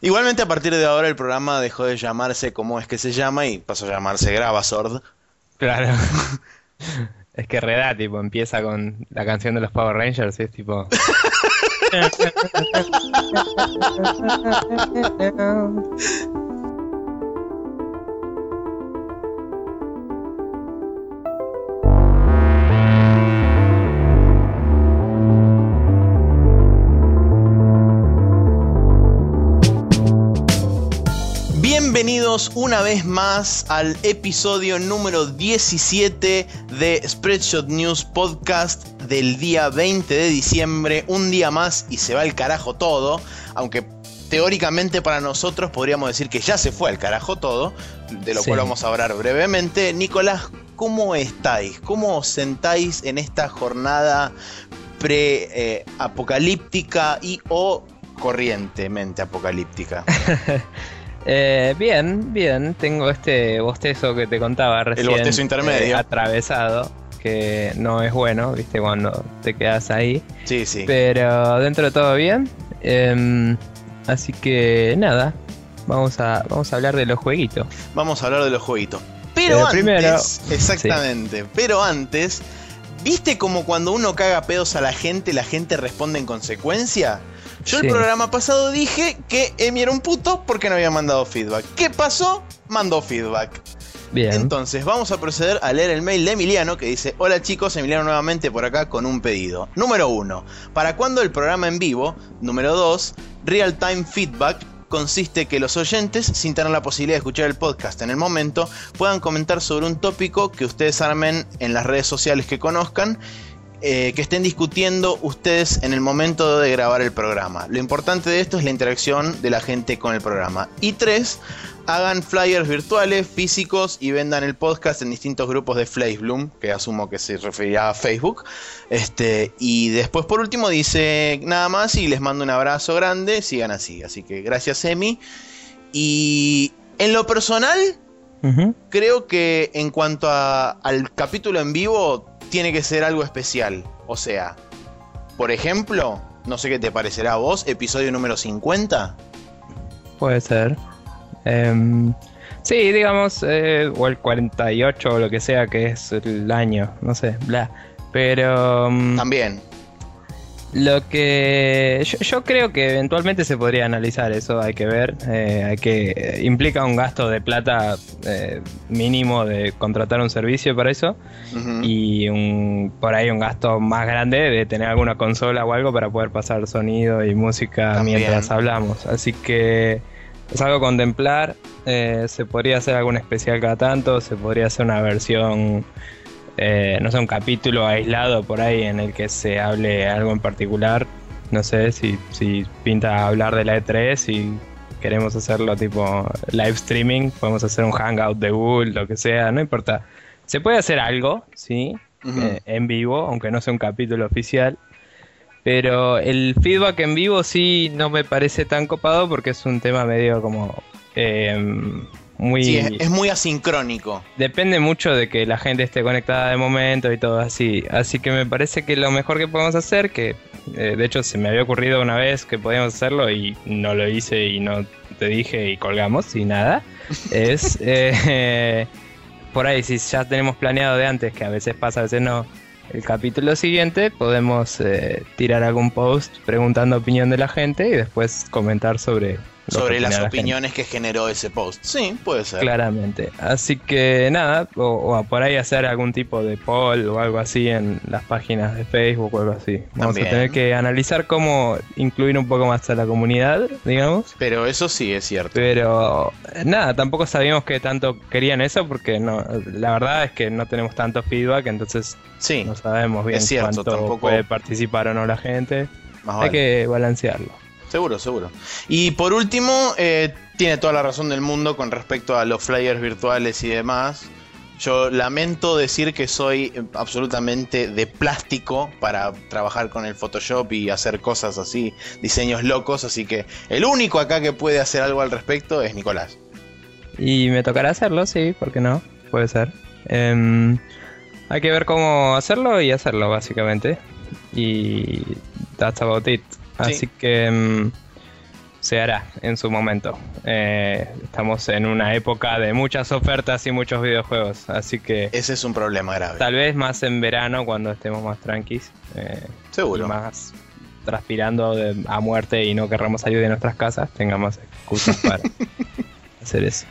Igualmente a partir de ahora el programa dejó de llamarse como es que se llama y pasó a llamarse Gravasord. Claro. es que Reda, tipo, empieza con la canción de los Power Rangers y es tipo... Bienvenidos una vez más al episodio número 17 de Spreadshot News Podcast del día 20 de diciembre. Un día más y se va al carajo todo, aunque teóricamente para nosotros podríamos decir que ya se fue al carajo todo, de lo Sí. cual vamos a hablar brevemente. Nicolás, ¿cómo estáis? ¿Cómo os sentáis en esta jornada pre-apocalíptica y o corrientemente apocalíptica? Eh, bien, bien. Tengo este bostezo que te contaba recién. bostezo intermedio. eh, atravesado, que no es bueno, viste, cuando te quedas ahí. Sí, sí. Pero dentro de todo bien. Em, así que nada, vamos a, vamos a hablar de los jueguitos. Vamos a hablar de los jueguitos. Pero Pero antes, primero- exactamente, pero antes, ¿viste como cuando uno caga pedos a la gente, la gente responde en consecuencia? Yo Sí. el programa pasado dije que Emi era un puto porque no había mandado feedback. ¿Qué pasó? Mandó feedback. Bien. Entonces, vamos a proceder a leer el mail de Emiliano que dice: Hola chicos, Emiliano nuevamente por acá con un pedido. Número 1. ¿Para cuándo el programa en vivo? Número 2. Real time feedback. Consiste que los oyentes, sin tener la posibilidad de escuchar el podcast en el momento, puedan comentar sobre un tópico que ustedes armen en las redes sociales que conozcan, eh, que estén discutiendo ustedes en el momento de grabar el programa. Lo importante de esto es la interacción de la gente con el programa. Y 3 hagan flyers virtuales, físicos y vendan el podcast en distintos grupos de Bloom, que asumo que se referirá a Facebook. Este, y después por último dice nada más y les mando un abrazo grande, sigan así. Así que gracias Emi. Y en lo personal, creo que en cuanto a- al capítulo en vivo, tiene que ser algo especial. O sea, por ejemplo, no sé qué te parecerá a vos, episodio número 50. Puede ser. Em, sí, digamos, eh, o el 48 o lo que sea que es el año, no sé, bla. Pero mm, También. Lo que yo, yo creo que eventualmente se podría analizar eso, hay que ver, eh, hay que eh, implica un gasto de plata eh, mínimo de contratar un servicio para eso y un por ahí un gasto más grande de tener alguna consola o algo para poder pasar sonido y música También. mientras hablamos. Así que es algo a contemplar. eh, se podría hacer algún especial cada tanto, se podría hacer una versión, eh, no sé, un capítulo aislado por ahí en el que se hable algo en particular. No sé si, si pinta hablar de la E3 y queremos hacerlo tipo live streaming, podemos hacer un hangout de Google, lo que sea, no importa. Se puede hacer algo, sí, eh, en vivo, aunque no sea un capítulo oficial. Pero el feedback en vivo sí no me parece tan copado porque es un tema medio como eh, muy... Sí, es, es muy asincrónico. Depende mucho de que la gente esté conectada de momento y todo así. Así que me parece que lo mejor que podemos hacer, que eh, de hecho se me había ocurrido una vez que podíamos hacerlo y no lo hice y no te dije y colgamos y nada, es eh, por ahí si ya tenemos planeado de antes, que a veces pasa, a veces no, el capítulo siguiente podemos eh, tirar algún post preguntando opinión de la gente y después comentar sobre sobre las gente. opiniones que generó ese post. Sí, puede ser. Claramente. Así que nada, o, o por ahí hacer algún tipo de poll o algo así en las páginas de Facebook o algo así. Vamos También. a tener que analizar cómo incluir un poco más a la comunidad, digamos. Pero eso sí es cierto. Pero eh, nada, tampoco sabíamos que tanto querían eso porque no, la verdad es que no tenemos tanto feedback, entonces Sí, no sabemos bien es cierto, cuánto tampoco- puede participar o no la gente. más Hay vale. que balancearlo. Seguro, seguro. Y por último, eh, tiene toda la razón del mundo con respecto a los flyers virtuales y demás. Yo lamento decir que soy eh, absolutamente de plástico para trabajar con el Photoshop y hacer cosas así, diseños locos, así que el único acá que puede hacer algo al respecto es Nicolás. Y me tocará hacerlo, sí, ¿por qué no? Puede ser. Em, hay que ver cómo hacerlo y hacerlo, básicamente. Y that's about it. Así Sí. que, em, se hará en su momento. Eh, estamos en una época de muchas ofertas y muchos videojuegos, así que Ese es un problema grave. tal vez más en verano cuando estemos más tranquis. eh, Seguro. y más transpirando de- a muerte y no querramos salir de nuestras casas, tengamos excusas para hacer eso.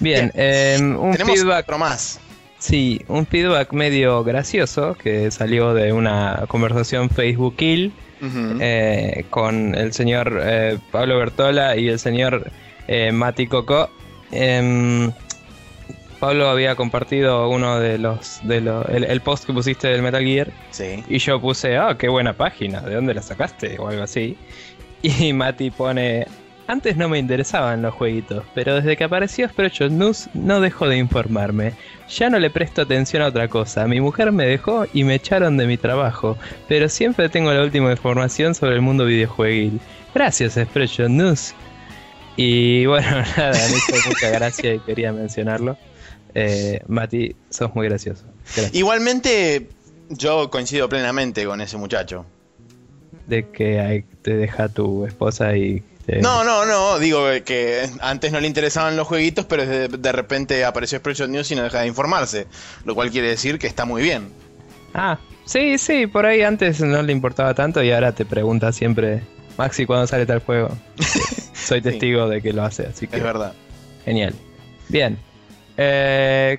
Bien, eh, un Tenemos feedback, otro más. sí, un feedback medio gracioso que salió de una conversación Eh, con el señor eh, Pablo Bertola y el señor eh, Mati Coco. Em, Pablo había compartido uno de los, de los el, el post que pusiste del Metal Gear Sí. y yo puse, ah, qué buena página, ¿de dónde la sacaste? o algo así. Y Mati pone, antes no me interesaban los jueguitos, pero desde que apareció Spreadshot News no dejó de informarme. Ya no le presto atención a otra cosa. Mi mujer me dejó y me echaron de mi trabajo, pero siempre tengo la última información sobre el mundo videojueguil. Gracias, Spreadshot News. Y bueno, nada, me hizo mucha gracia y quería mencionarlo. Eh, Mati, sos muy gracioso. Gracias. Igualmente, yo coincido plenamente con ese muchacho. De que te deja tu esposa y... te- No, no, no, digo que antes no le interesaban los jueguitos, pero de, de repente apareció Spreadshot News y no deja de informarse. Lo cual quiere decir que está muy bien. Ah, sí, sí, por ahí antes no le importaba tanto y ahora te pregunta siempre, Maxi, ¿cuándo sale tal juego? Soy testigo de que lo hace, así que Es verdad. genial. Bien. Eh,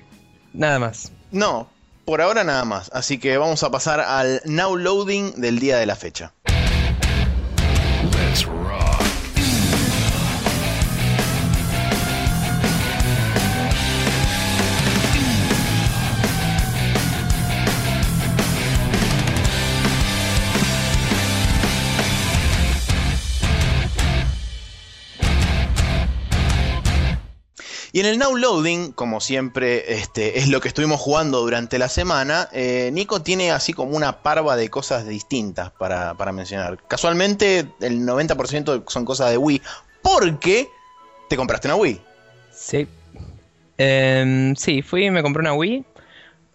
nada más. No, por ahora nada más. Así que vamos a pasar al now loading del día de la fecha. Y en el now loading, como siempre, este, es lo que estuvimos jugando durante la semana. eh, Nico tiene así como una parva de cosas distintas para, para mencionar. Casualmente, el 90% son cosas de Wii. Porque te compraste una Wii. Sí. Em, sí, fui y me compré una Wii.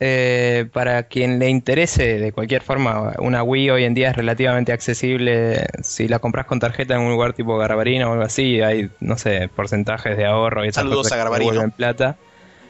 Eh, para quien le interese de cualquier forma, una Wii hoy en día es relativamente accesible. Si la compras con tarjeta en un lugar tipo Garbarino o algo así, hay, no sé, porcentajes de ahorro y esas Saludos cosas a Garbarino. devuelven plata.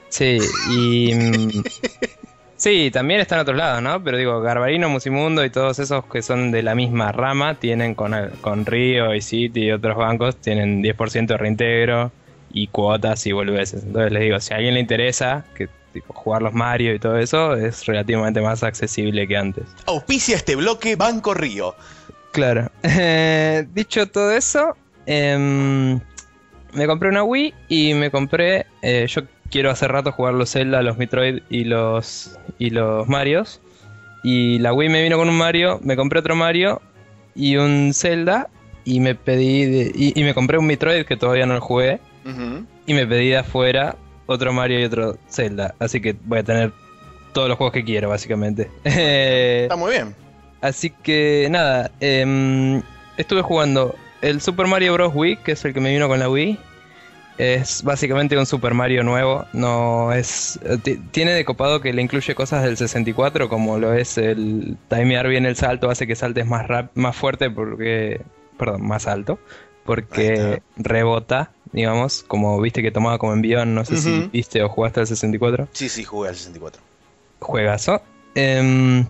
Sí, y. mm, sí, también está en otros lados, ¿no? Pero digo, Garbarino, Musimundo y todos esos que son de la misma rama tienen con, con Río y City y otros bancos, tienen 10% de reintegro y cuotas y boludeces. Entonces les digo, si a alguien le interesa, que tipo jugar los Mario y todo eso, es relativamente más accesible que antes. Auspicia este bloque Banco Río. Claro. Eh, dicho todo eso, em, me compré una Wii y me compré. eh, yo quiero hace rato jugar los Zelda, los Metroid y los y los Marios. Y la Wii me vino con un Mario, me compré otro Mario y un Zelda y me pedí de- y, y me compré un Metroid que todavía no lo jugué y me pedí de afuera otro Mario y otro Zelda. Así que voy a tener todos los juegos que quiero, básicamente. Está muy bien. Así que nada, em, estuve jugando el Super Mario Bros. Wii, que es el que me vino con la Wii. Es básicamente un Super Mario nuevo. No es. ti- Tiene de copado que le incluye cosas del 64, como lo es el timear bien el salto, hace que saltes más rap, más fuerte porque. Perdón, más alto. Porque rebota, digamos, como viste que tomaba como envión, no sé si viste o jugaste al 64 Sí, sí, jugué al 64. juegazo. Em,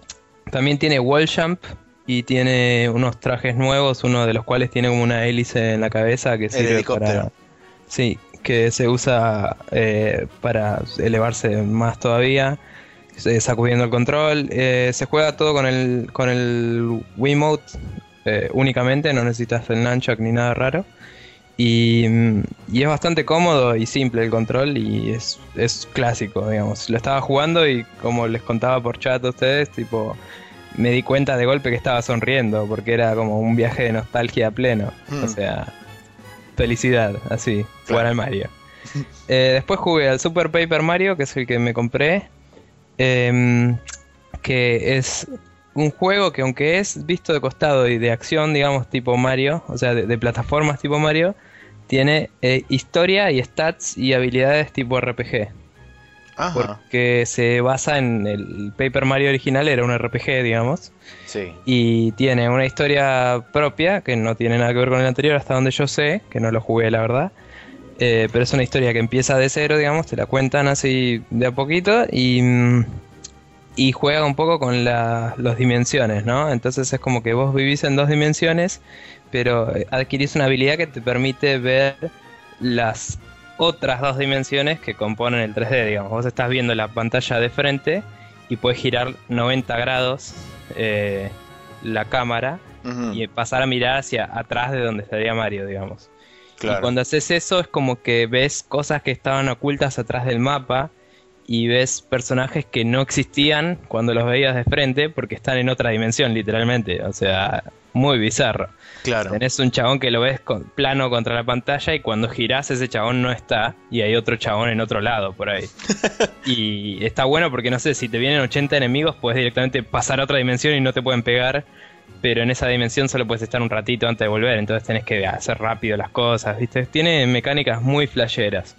también tiene wall jump y tiene unos trajes nuevos, uno de los cuales tiene como una hélice en la cabeza que sirve helicóptero. para sí, que se usa eh, para elevarse más todavía, eh, sacudiendo el control. Eh, se juega todo con el con el Wiimote eh, únicamente, no necesitas el nunchuck ni nada raro. Y, mm, y es bastante cómodo y simple el control y es, es clásico, digamos. Lo estaba jugando y como les contaba por chat a ustedes, tipo, me di cuenta de golpe que estaba sonriendo porque era como un viaje de nostalgia pleno. Hmm. O sea, felicidad, así, jugar Claro. al Mario. Eh, después jugué al Super Paper Mario, que es el que me compré, em, que es un juego que aunque es visto de costado y de acción, digamos, tipo Mario, o sea, de, de plataformas tipo Mario, tiene eh, historia y stats y habilidades tipo RPG. Ajá. porque se basa en el Paper Mario original, era un RPG, digamos, Sí. y tiene una historia propia que no tiene nada que ver con el anterior, hasta donde yo sé, que no lo jugué, la verdad. Eh, pero es una historia que empieza de cero, digamos, te la cuentan así de a poquito y, mm, y juega un poco con la- las dimensiones, ¿no? Entonces es como que vos vivís en dos dimensiones, pero eh, adquirís una habilidad que te permite ver las otras dos dimensiones que componen el 3D, digamos. Vos estás viendo la pantalla de frente y puedes girar 90 grados eh, la cámara y pasar a mirar hacia atrás de donde estaría Mario, digamos. claro. Y cuando haces eso es como que ves cosas que estaban ocultas atrás del mapa y ves personajes que no existían cuando los veías de frente porque están en otra dimensión, literalmente. O sea, muy bizarro. Claro. Tenés un chabón que lo ves con- plano contra la pantalla y cuando girás ese chabón no está y hay otro chabón en otro lado por ahí. y está bueno porque no sé, si te vienen 80 enemigos puedes directamente pasar a otra dimensión y no te pueden pegar, pero en esa dimensión solo puedes estar un ratito antes de volver, entonces tenés que hacer rápido las cosas, ¿viste? Tiene mecánicas muy flasheras.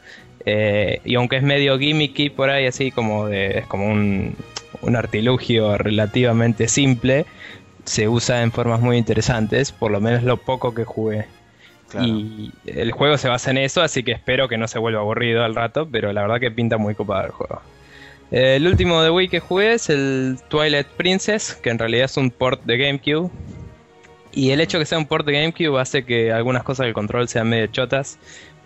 Eh, y aunque es medio gimmicky por ahí, así como de, es como un, un artilugio relativamente simple, se usa en formas muy interesantes, por lo menos lo poco que jugué. claro. Y el juego se basa en eso, así que espero que no se vuelva aburrido al rato, pero la verdad que pinta muy copado el juego. Eh, El último de Wii que jugué es el Twilight Princess, que en realidad es un port de GameCube. Y el hecho que sea un port de GameCube hace que algunas cosas del control sean medio chotas,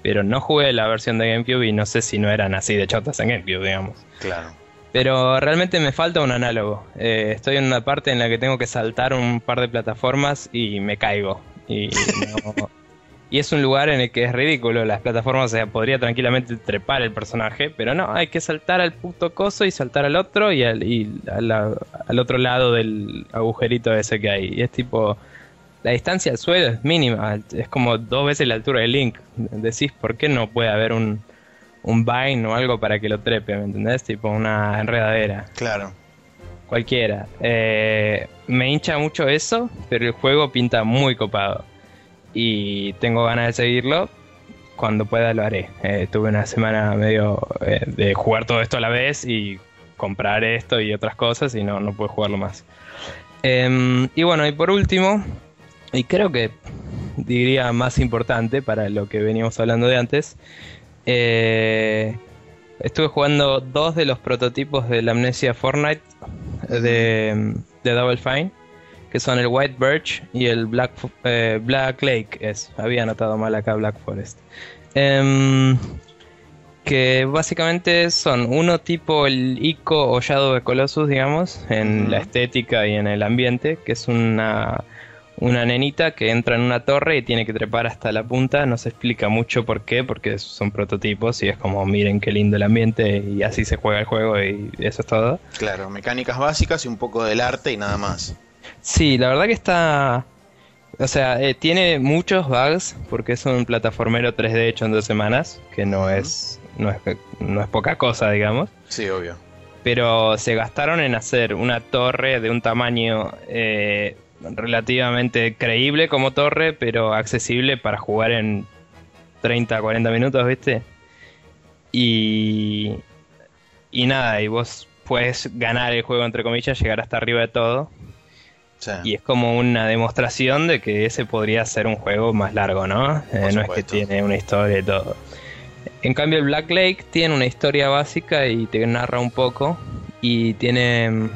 pero no jugué la versión de GameCube y no sé si no eran así de chotas en GameCube, digamos. Claro. Pero realmente me falta un análogo. Eh, estoy en una parte en la que tengo que saltar un par de plataformas y me caigo. Y, no- y es un lugar en el que es ridículo. Las plataformas, o sea, podría tranquilamente trepar el personaje, pero no, hay que saltar al puto coso y saltar al otro y al, y a la- al otro lado del agujerito ese que hay. Y es tipo. La distancia al suelo es mínima, es como dos veces la altura del Link. Decís, ¿por qué no puede haber un, un vine o algo para que lo trepe, ¿me entendés? Tipo una enredadera, Claro. cualquiera. Eh, me hincha mucho eso, pero el juego pinta muy copado. Y tengo ganas de seguirlo. Cuando pueda lo haré. Eh, tuve una semana medio eh, de jugar todo esto a la vez y comprar esto y otras cosas y no, no puedo jugarlo más. Em, y bueno, y por último, y creo que diría más importante para lo que veníamos hablando de antes, eh, estuve jugando dos de los prototipos de la Amnesia Fortnite de, de Double Fine, que son el White Birch y el Black, eh, Black Lake. Es, había anotado mal acá Black Forest. Em, que básicamente son uno tipo el Ico o Shadow de Colossus, digamos, en la estética y en el ambiente, que es una, una nenita que entra en una torre y tiene que trepar hasta la punta. No se explica mucho por qué, porque son prototipos y es como, miren qué lindo el ambiente y así se juega el juego y eso es todo. Claro. Mecánicas básicas y un poco del arte y nada más. Sí, la verdad que está... O sea, eh, tiene muchos bugs porque es un plataformero 3D hecho en dos semanas, que no es, no es, no es poca cosa, digamos. Sí, obvio. pero se gastaron en hacer una torre de un tamaño eh, relativamente creíble como torre, pero accesible para jugar en 30, 40 minutos, ¿viste? Y, y nada, y vos puedes ganar el juego, entre comillas, llegar hasta arriba de todo. Sí. Y es como una demostración de que ese podría ser un juego más largo, ¿no? Eh, no es que tiene una historia y todo. En cambio, el Black Lake tiene una historia básica y te narra un poco. Y tiene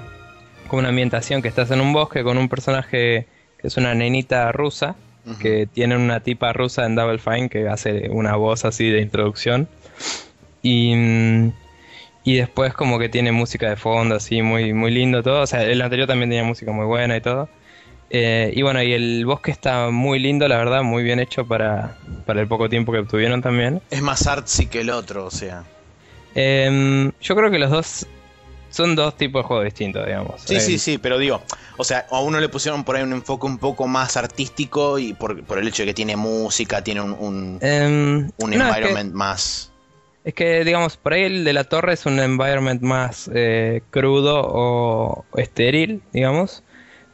como una ambientación que estás en un bosque con un personaje que es una nenita rusa. Que tiene una tipa rusa en Double Fine que hace una voz así de introducción. Y, y después como que tiene música de fondo, así muy, muy lindo todo. O sea, el anterior también tenía música muy buena y todo. Eh, y bueno, y el bosque está muy lindo, la verdad, muy bien hecho para, para el poco tiempo que obtuvieron también. Es más artsy que el otro, o sea. Em, yo creo que los dos son dos tipos de juegos distintos, digamos. Sí, sí, sí, pero digo, o sea, a uno le pusieron por ahí un enfoque un poco más artístico y por, por el hecho de que tiene música, tiene un, un, Em, un no, es que- environment más. Es que, digamos, por ahí el de la torre es un environment más eh, crudo o estéril, digamos.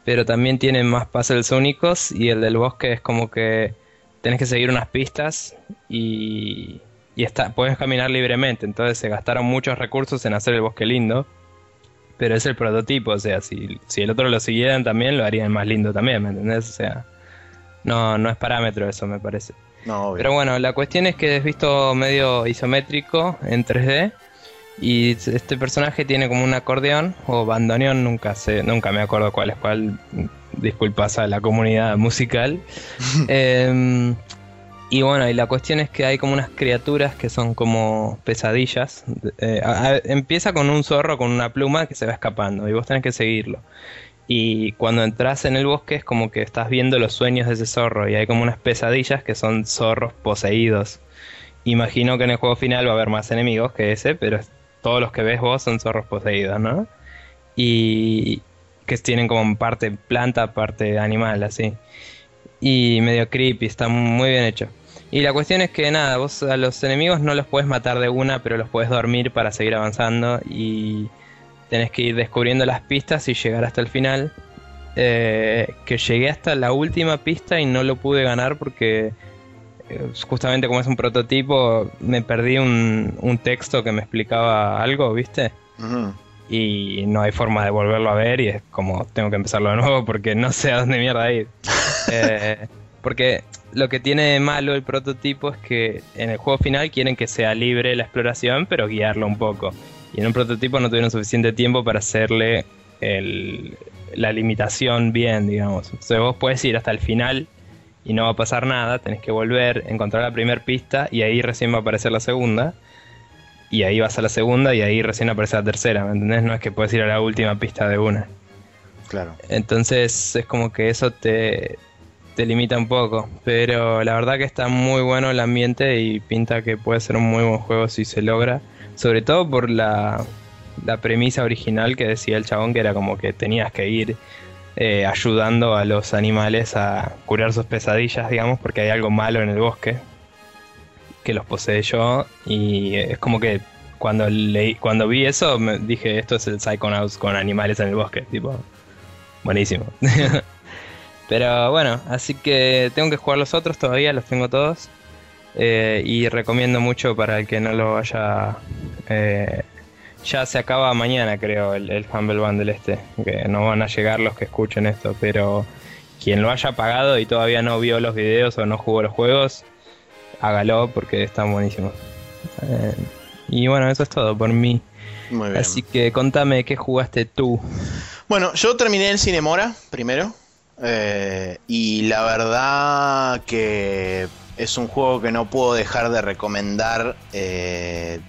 Pero también tiene más puzzles únicos. Y el del bosque es como que tenés que seguir unas pistas y, y está, puedes caminar libremente, entonces se gastaron muchos recursos en hacer el bosque lindo, pero es el prototipo, o sea, si, si el otro lo siguieran también, lo harían más lindo también, ¿me entendés? O sea, no, no es parámetro eso, me parece. No, obvio. Pero bueno, la cuestión es que es visto medio isométrico en 3D. Y este personaje tiene como un acordeón o bandoneón, nunca sé, nunca me acuerdo cuál es cuál. Disculpas a la comunidad musical. Em, y bueno, y la cuestión es que hay como unas criaturas que son como pesadillas. Eh, empieza con un zorro con una pluma que se va escapando y vos tenés que seguirlo. Y cuando entras en el bosque es como que estás viendo los sueños de ese zorro y hay como unas pesadillas que son zorros poseídos. Imagino que en el juego final va a haber más enemigos que ese, pero todos los que ves vos son zorros poseídos, ¿no? Y que tienen como parte planta, parte animal, así. Y medio creepy, está muy bien hecho. Y la cuestión es que nada, vos a los enemigos no los puedes matar de una, pero los puedes dormir para seguir avanzando y tenés que ir descubriendo las pistas y llegar hasta el final. Eh, que llegué hasta la última pista y no lo pude ganar porque eh, justamente como es un prototipo me perdí un, un texto que me explicaba algo, ¿viste? Y no hay forma de volverlo a ver y es como tengo que empezarlo de nuevo porque no sé a dónde mierda ir. Eh, porque lo que tiene de malo el prototipo es que en el juego final quieren que sea libre la exploración, pero guiarlo un poco. Y en un prototipo no tuvieron suficiente tiempo para hacerle el- la limitación bien, digamos. Entonces vos puedes ir hasta el final y no va a pasar nada, tenés que volver, encontrar la primera pista y ahí recién va a aparecer la segunda. Y ahí vas a la segunda y ahí recién aparece la tercera, ¿me entendés? No es que puedes ir a la última pista de una. Claro. Entonces es como que eso te, te limita un poco. Pero la verdad que está muy bueno el ambiente y pinta que puede ser un muy buen juego si se logra. Sobre todo por la, la premisa original que decía el chabón, que era como que tenías que ir eh, ayudando a los animales a curar sus pesadillas, digamos, porque hay algo malo en el bosque que los posee yo. Y es como que cuando leí, cuando vi eso, me dije, esto es el Psychonauts con animales en el bosque, tipo, buenísimo. Pero bueno, así que tengo que jugar los otros todavía, los tengo todos. Eh, y recomiendo mucho para el que no lo haya... eh, ya se acaba mañana creo el, el Humble Bundle este, que no van a llegar los que escuchen esto, pero quien lo haya pagado y todavía no vio los videos o no jugó los juegos, hágalo porque están buenísimos. Eh, y bueno, eso es todo por mí. Muy bien. Así que contame qué jugaste tú. Bueno, yo terminé el Cinemora primero. eh, y la verdad que es un juego que no puedo dejar de recomendar eh,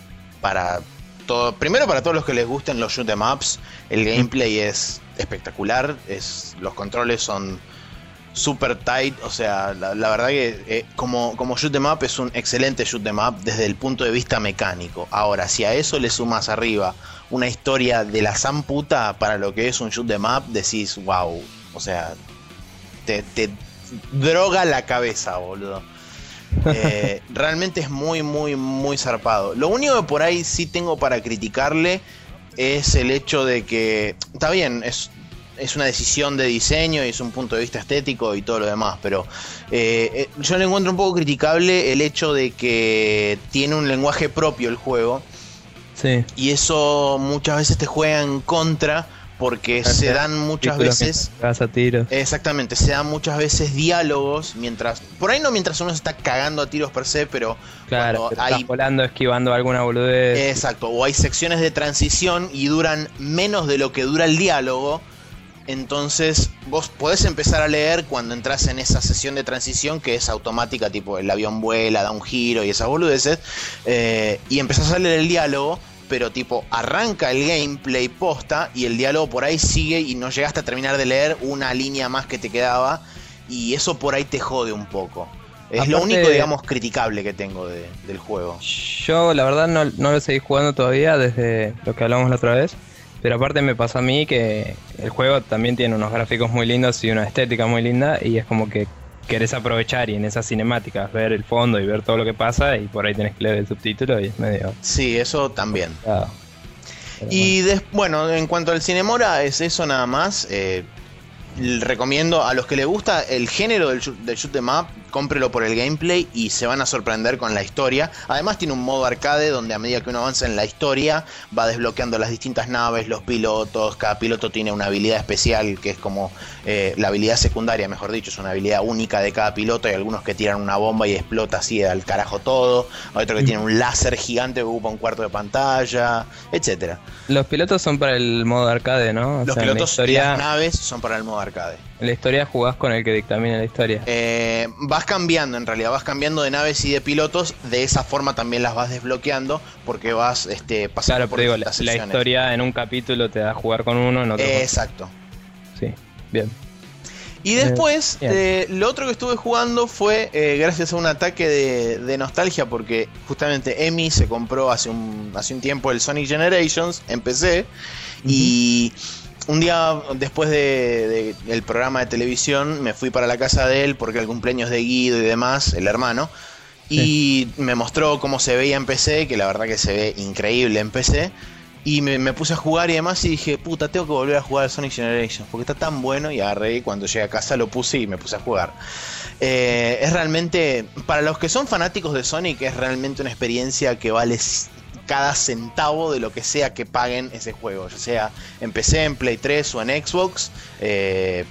para todo. Primero para todos los que les gusten los shoot 'em ups. El gameplay es espectacular. Es, los controles son super tight. O sea, la, la verdad que eh, como, como shoot 'em up es un excelente shoot 'em up desde el punto de vista mecánico. Ahora, si a eso le sumas arriba una historia de la zamputa para lo que es un shoot 'em up, decís, wow. O sea, te, te droga la cabeza, boludo. Eh, realmente es muy, muy, muy zarpado. Lo único que por ahí sí tengo para criticarle es el hecho de que, está bien, es, es una decisión de diseño y es un punto de vista estético y todo lo demás, pero eh, eh, yo le encuentro un poco criticable el hecho de que tiene un lenguaje propio el juego Sí. y eso muchas veces te juega en contra porque se dan muchas veces Vas a tiros. Exactamente, se dan muchas veces diálogos mientras. Por ahí no mientras uno se está cagando a tiros per se, pero. Claro, estás hay- volando, esquivando alguna boludez. Exacto, o hay secciones de transición y duran menos de lo que dura el diálogo. Entonces, vos podés empezar a leer cuando entras en esa sesión de transición que es automática, tipo el avión vuela, da un giro y esas boludeces. eh, y empezás a leer el diálogo, pero tipo arranca el gameplay posta y el diálogo por ahí sigue y no llegaste a terminar de leer una línea más que te quedaba. Y eso por ahí te jode un poco. Es lo único, digamos, criticable que tengo de- del juego. Yo, la verdad, no, no lo seguí jugando todavía desde lo que hablamos la otra vez. Pero aparte me pasó a mí que el juego también tiene unos gráficos muy lindos y una estética muy linda. Y es como que querés aprovechar y en esas cinemáticas ver el fondo y ver todo lo que pasa. Y por ahí tenés que leer el subtítulo y es medio. Sí, eso también. complicado. Y bueno, en cuanto al Cinemora, es eso nada más. Eh, recomiendo a los que les gusta el género del, shoot- del shoot 'em up, cómprelo por el gameplay y se van a sorprender con la historia. Además tiene un modo arcade donde a medida que uno avanza en la historia va desbloqueando las distintas naves, los pilotos, cada piloto tiene una habilidad especial que es como eh, la habilidad secundaria, mejor dicho, es una habilidad única de cada piloto. Hay algunos que tiran una bomba y explota así al carajo todo, hay otro que tiene un láser gigante que ocupa un cuarto de pantalla, etcétera. Los pilotos son para el modo arcade, ¿no? O los pilotos y las naves son para el modo arcade. En la historia jugás con el que dictamina la historia. Eh, vas cambiando, en realidad, vas cambiando de naves y de pilotos. De esa forma también las vas desbloqueando porque vas este, pasando por digo, la, la, historia en un capítulo te da a jugar con uno, en otro. exacto. Sí, bien. Y después, eh, lo otro que estuve jugando fue eh, gracias a un ataque de, nostalgia, porque justamente Emi se compró hace un, hace un tiempo el Sonic Generations en PC. Y un día después de, del programa de televisión me fui para la casa de él porque el cumpleaños de Guido y demás, el hermano. Y me mostró cómo se veía en PC, que la verdad que se ve increíble en PC. Y me, puse a jugar y demás y dije, puta, tengo que volver a jugar al Sonic Generations porque está tan bueno y agarré y cuando llegué a casa lo puse y me puse a jugar. Eh, es realmente, para los que son fanáticos de Sonic, es realmente una experiencia que vale cada centavo de lo que sea que paguen ese juego, ya sea en PC, en Play 3 o en Xbox. Eh,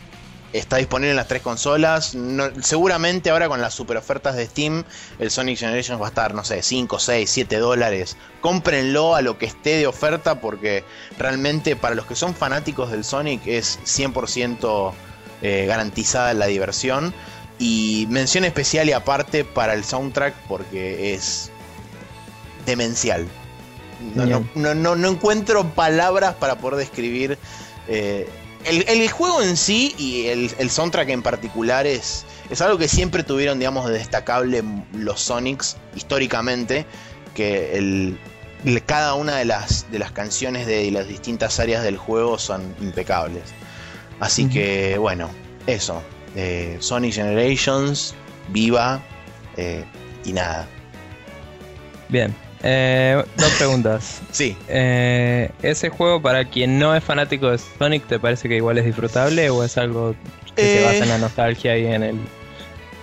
Está disponible en las tres consolas. seguramente ahora con las super ofertas de Steam, el Sonic Generations va a estar, no sé, 5, 6, 7 dólares. Cómprenlo a lo que esté de oferta porque realmente para los que son fanáticos del Sonic es 100% eh, garantizada la diversión. Y mención especial y aparte para el soundtrack porque es demencial. No, no, encuentro palabras para poder describir eh, el, juego en sí y el, soundtrack en particular es, es algo que siempre tuvieron, digamos, de destacable los Sonics históricamente, que el, cada una de las, de las canciones de las distintas áreas del juego son impecables. Así que, bueno, eso. Eh, Sonic Generations, viva eh, y nada. Bien, eh, dos preguntas. sí. Eh, ¿Ese juego para quien no es fanático de Sonic te parece que igual es disfrutable o es algo que se basa en la eh, nostalgia y en el...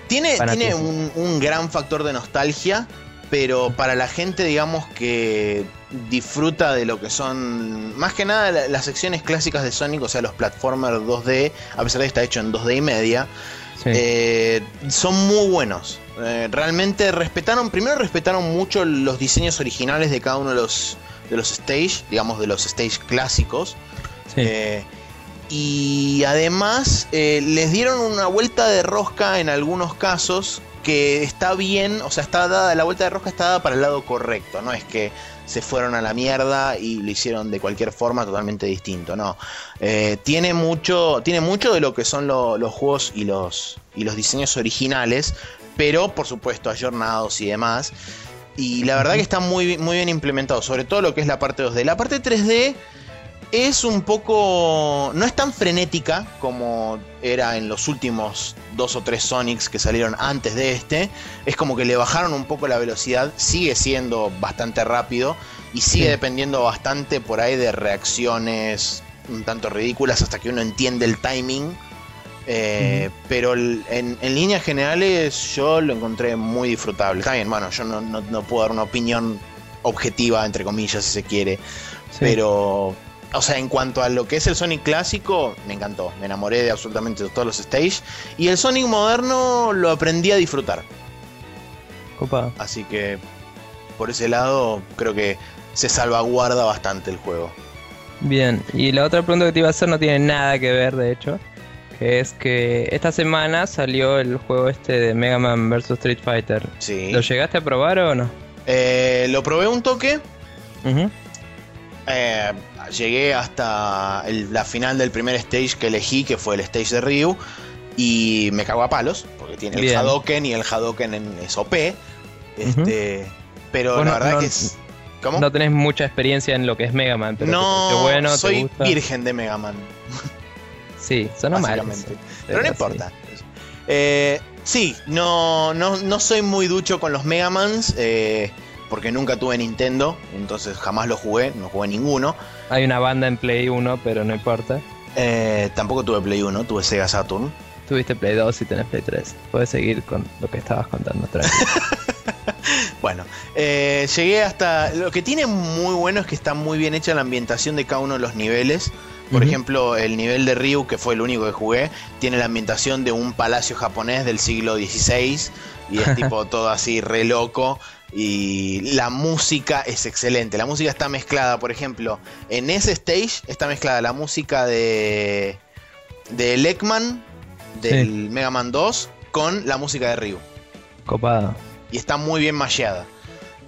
Tiene, tiene un, gran factor de nostalgia, pero para la gente digamos que disfruta de lo que son más que nada las secciones clásicas de Sonic, o sea los platformers 2D, a pesar de que está hecho en 2D y media, son muy buenos. Eh, realmente respetaron, primero respetaron mucho los diseños originales de cada uno de los, de los stage, digamos de los stage clásicos. Eh, y además eh, les dieron una vuelta de rosca en algunos casos que está bien, o sea, está dada, la vuelta de rosca está dada para el lado correcto, no es que se fueron a la mierda y lo hicieron de cualquier forma totalmente distinto, no. tiene, mucho, tiene mucho de lo que son los juegos y los, y los diseños originales, pero por supuesto ayornados y demás. Y la verdad que está muy, muy bien implementado, sobre todo lo que es la parte 2D. La parte 3D es un poco. no es tan frenética como era en los últimos dos o tres Sonics que salieron antes de este. Es como que le bajaron un poco la velocidad, sigue siendo bastante rápido y sigue dependiendo bastante por ahí de reacciones un tanto ridículas hasta que uno entiende el timing eh, pero en, líneas generales yo lo encontré muy disfrutable. Está bien, bueno, yo no, puedo dar una opinión objetiva, entre comillas, si se quiere. Pero, o sea, en cuanto a lo que es el Sonic clásico, me encantó. Me enamoré de absolutamente todos los stages. Y el Sonic moderno lo aprendí a disfrutar. Copa. Así que, por ese lado, creo que se salvaguarda bastante el juego. Bien, y la otra pregunta que te iba a hacer no tiene nada que ver, de hecho es que esta semana salió el juego este de Mega Man vs Street Fighter. Sí. ¿Lo llegaste a probar o no? Eh, lo probé un toque. Eh, llegué hasta la final del primer stage que elegí, que fue el stage de Ryu. Y me cago a palos, porque tiene el Hadoken y el Hadoken en, es OP. Este, Pero la verdad que es. ¿Cómo? No tenés mucha experiencia en lo que es Mega Man, pero no, bueno, soy virgen de Mega Man. Sí, son Pero no importa. Eh, sí, no, no, soy muy ducho con los Mega Mans. Eh, porque nunca tuve Nintendo, entonces jamás lo jugué, no jugué ninguno. Hay una banda en Play 1, pero no importa. Eh, tampoco tuve Play 1, tuve Sega Saturn. tuviste Play 2 y tenés Play 3. Puedes seguir con lo que estabas contando otra vez. bueno, eh, llegué hasta. Lo que tiene muy bueno es que está muy bien hecha la ambientación de cada uno de los niveles. Por ejemplo, el nivel de Ryu, que fue el único que jugué, tiene la ambientación de un palacio japonés del siglo XVI y es tipo todo así re loco. Y la música es excelente. La música está mezclada, por ejemplo, en ese stage está mezclada la música de, de Lekman, del Mega Man 2, con la música de Ryu. Copada. Y está muy bien masheada.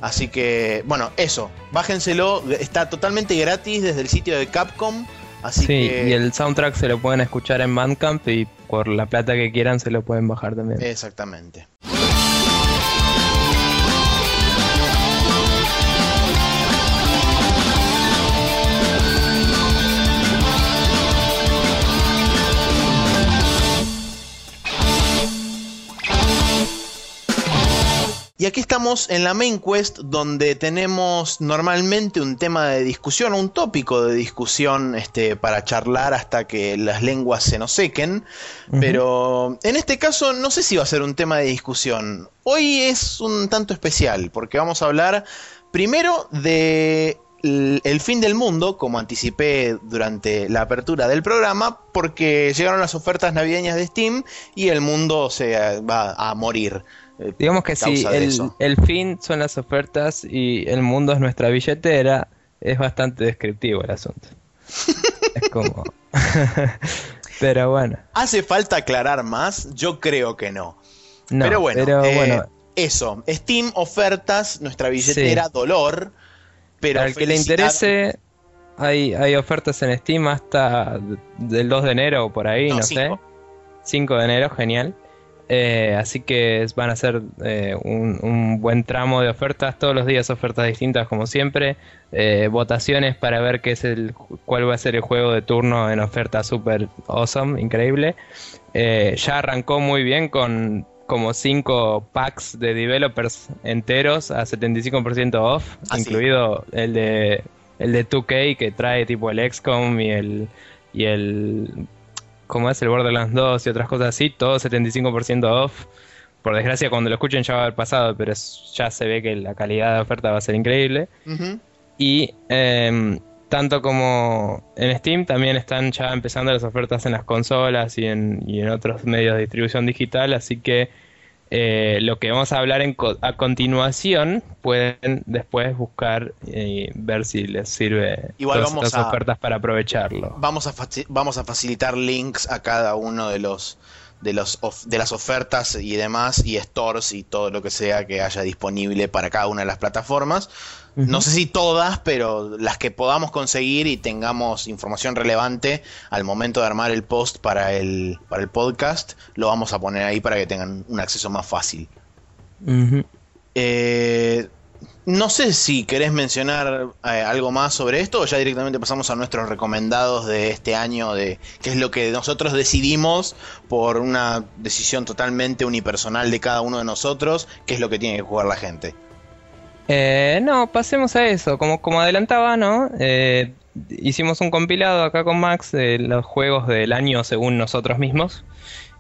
Así que, bueno, eso. Bájenselo. Está totalmente gratis desde el sitio de Capcom. Así sí, y el soundtrack se lo pueden escuchar en Bandcamp y por la plata que quieran se lo pueden bajar también. Exactamente. Y aquí estamos en la main quest donde tenemos normalmente un tema de discusión, un tópico de discusión este, para charlar hasta que las lenguas se nos sequen. Pero en este caso no sé si va a ser un tema de discusión. Hoy es un tanto especial porque vamos a hablar primero de el fin del mundo, como anticipé durante la apertura del programa, porque llegaron las ofertas navideñas de Steam y el mundo se va a morir. Eh, Digamos que si el, fin son las ofertas y el mundo es nuestra billetera, es bastante descriptivo el asunto. es como... pero bueno. ¿Hace falta aclarar más? Yo creo que no. pero bueno, eh, eso. Steam, ofertas, nuestra billetera, dolor. Pero al que le interese, hay, hay ofertas en Steam hasta del 2 de enero o por ahí, no, sé. 5 de enero, genial. Eh, así que van a ser eh, un, buen tramo de ofertas, todos los días ofertas distintas como siempre, eh, votaciones para ver qué es el, cuál va a ser el juego de turno en oferta super awesome, increíble. ya arrancó muy bien con como 5 packs de developers enteros a 75% off, ah, incluido el de el de 2K que trae tipo el XCOM y el y el como es el Borderlands 2 y otras cosas así, todo 75% off. Por desgracia, cuando lo escuchen ya va a haber pasado, pero ya se ve que la calidad de oferta va a ser increíble. Y em, tanto como en Steam, también están ya empezando las ofertas en las consolas y en, y en otros medios de distribución digital, así que eh, lo que vamos a hablar a continuación pueden después buscar y ver si les sirve Igual vamos las ofertas para aprovecharlo. Vamos a, vamos a facilitar links a cada uno de los de, los de las ofertas y demás y stores y todo lo que sea que haya disponible para cada una de las plataformas. No sé si todas, pero las que podamos conseguir y tengamos información relevante al momento de armar el post para el, para el podcast, lo vamos a poner ahí para que tengan un acceso más fácil. Eh, no sé si querés mencionar eh, algo más sobre esto o ya directamente pasamos a nuestros recomendados de este año, de qué es lo que nosotros decidimos por una decisión totalmente unipersonal de cada uno de nosotros, qué es lo que tiene que jugar la gente. Eh, no, pasemos a eso. Como, como adelantaba, ¿no? Eh, hicimos un compilado acá con Max de los juegos del año según nosotros mismos.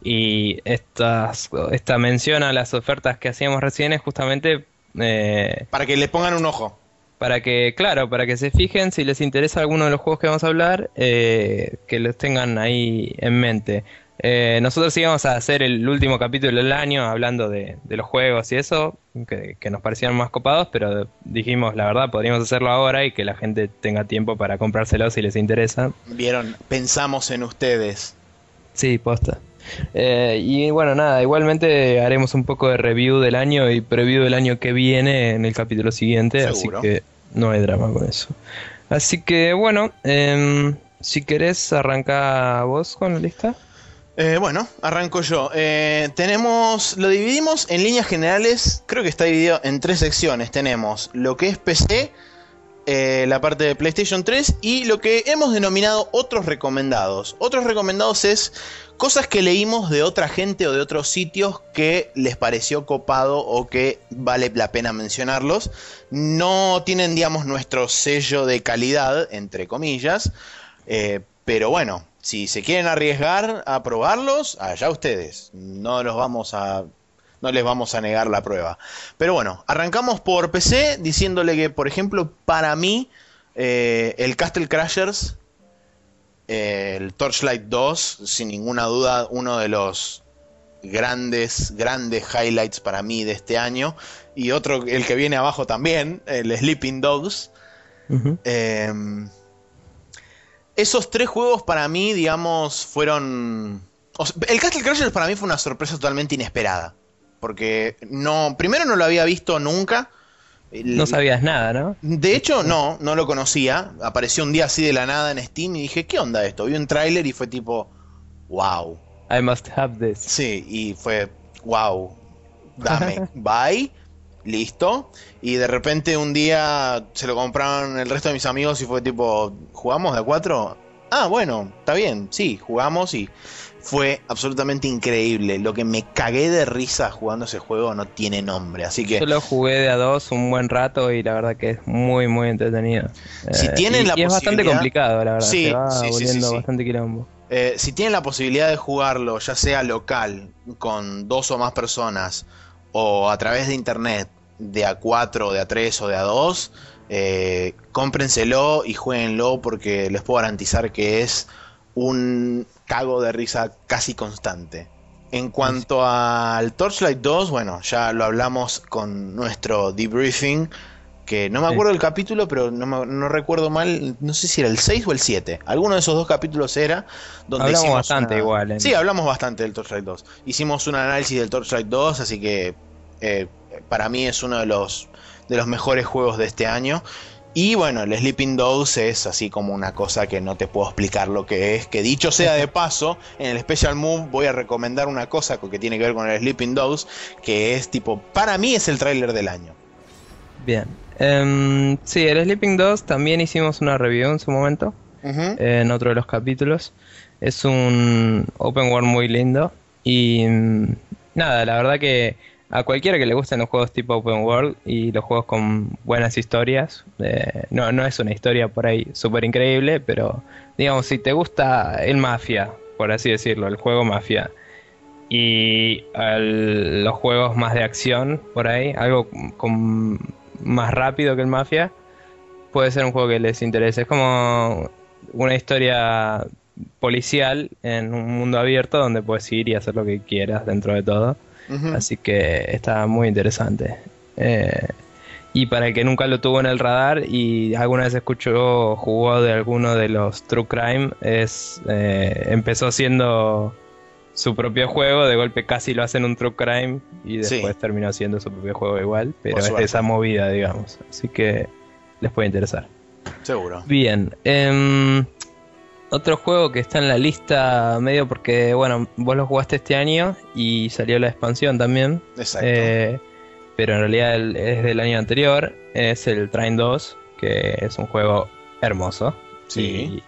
Y estas, esta mención a las ofertas que hacíamos recién es justamente... Eh, para que le pongan un ojo. Para que, claro, para que se fijen si les interesa alguno de los juegos que vamos a hablar, que los tengan ahí en mente. Eh, nosotros íbamos a hacer el último capítulo del año hablando de, los juegos y eso, que, nos parecían más copados, pero dijimos, la verdad, podríamos hacerlo ahora y que la gente tenga tiempo para comprárselos si les interesa. Vieron, pensamos en ustedes. Sí, posta. Eh, y bueno, nada, igualmente haremos un poco de review del año y preview del año que viene en el capítulo siguiente, así que no hay drama con eso. Así que bueno, em, si querés arrancar vos con la lista. Eh, bueno, arranco yo. Eh, tenemos, lo dividimos en líneas generales, creo que está dividido en tres secciones. Tenemos lo que es PC, eh, la parte de PlayStation 3 y lo que hemos denominado otros recomendados. Otros recomendados es cosas que leímos de otra gente o de otros sitios que les pareció copado o que vale la pena mencionarlos. No tienen, digamos, nuestro sello de calidad, entre comillas, pero bueno si se quieren arriesgar a probarlos, allá ustedes. No los vamos a. No les vamos a negar la prueba. Pero bueno, arrancamos por PC diciéndole que, por ejemplo, para mí, eh, el Castle Crashers, eh, el Torchlight 2, sin ninguna duda, uno de los grandes, grandes highlights para mí de este año. Y otro, el que viene abajo también, el Sleeping Dogs. Em, esos tres juegos para mí, digamos, fueron... el Castle Crashers para mí fue una sorpresa totalmente inesperada. Porque no, primero no lo había visto nunca. No sabías nada, ¿no? De hecho, no, no lo conocía. Apareció un día así de la nada en Steam y dije, ¿qué onda esto? Vi un tráiler y fue tipo, wow. I must have this. Sí, y fue, wow, dame, bye, listo. Y de repente un día se lo compraron el resto de mis amigos y fue tipo, ¿jugamos de a cuatro? Ah, bueno, está bien, sí, jugamos y fue absolutamente increíble. Lo que me cagué de risa jugando ese juego no tiene nombre, así que... Yo lo jugué de a dos un buen rato y la verdad que es muy, muy entretenido. Si tienen la y es bastante complicado, la verdad. Sí, va sí, sí, bastante quilombo. Eh, si tienen la posibilidad de jugarlo, ya sea local, con dos o más personas, o a través de internet, de a 4, de a 3 o de a 2, eh, cómprenselo y jueguenlo porque les puedo garantizar que es un cago de risa casi constante. En cuanto al Torchlight 2, bueno, ya lo hablamos con nuestro debriefing que no me acuerdo del capítulo, pero no, recuerdo mal, no sé si era el 6 o el 7. Alguno de esos dos capítulos era donde hablamos bastante igual. Sí, hablamos bastante del Torchlight 2. Hicimos un análisis del Torchlight 2, así que eh, para mí es uno de los, de los mejores juegos de este año. Y bueno, el Sleeping Dogs es así como una cosa que no te puedo explicar lo que es. Que dicho sea de paso, en el Special Move voy a recomendar una cosa que tiene que ver con el Sleeping Dogs, que es tipo, para mí es el tráiler del año. Bien, Um, sí, el Sleeping Dogs también hicimos una review en su momento, en otro de los capítulos. Es un open world muy lindo y mm, nada, la verdad que a cualquiera que le gusten los juegos tipo open world y los juegos con buenas historias, eh, no, no es una historia por ahí súper increíble, pero digamos, si te gusta el Mafia, por así decirlo, el juego Mafia, y los juegos más de acción por ahí, algo con más rápido que el Mafia, puede ser un juego que les interese. Es como una historia policial en un mundo abierto donde puedes ir y hacer lo que quieras dentro de todo. Así que está muy interesante. Eh, y para el que nunca lo tuvo en el radar y alguna vez escuchó, jugó de alguno de los True Crime, es eh, empezó siendo su propio juego, de golpe casi lo hacen un True Crime y después terminó siendo su propio juego igual, pero es esa movida, digamos. Así que les puede interesar. Seguro. Bien. Em, otro juego que está en la lista medio porque, bueno, vos lo jugaste este año y salió la expansión también. Exacto. Eh, pero en realidad es del año anterior. Es el Train 2, que es un juego hermoso. Sí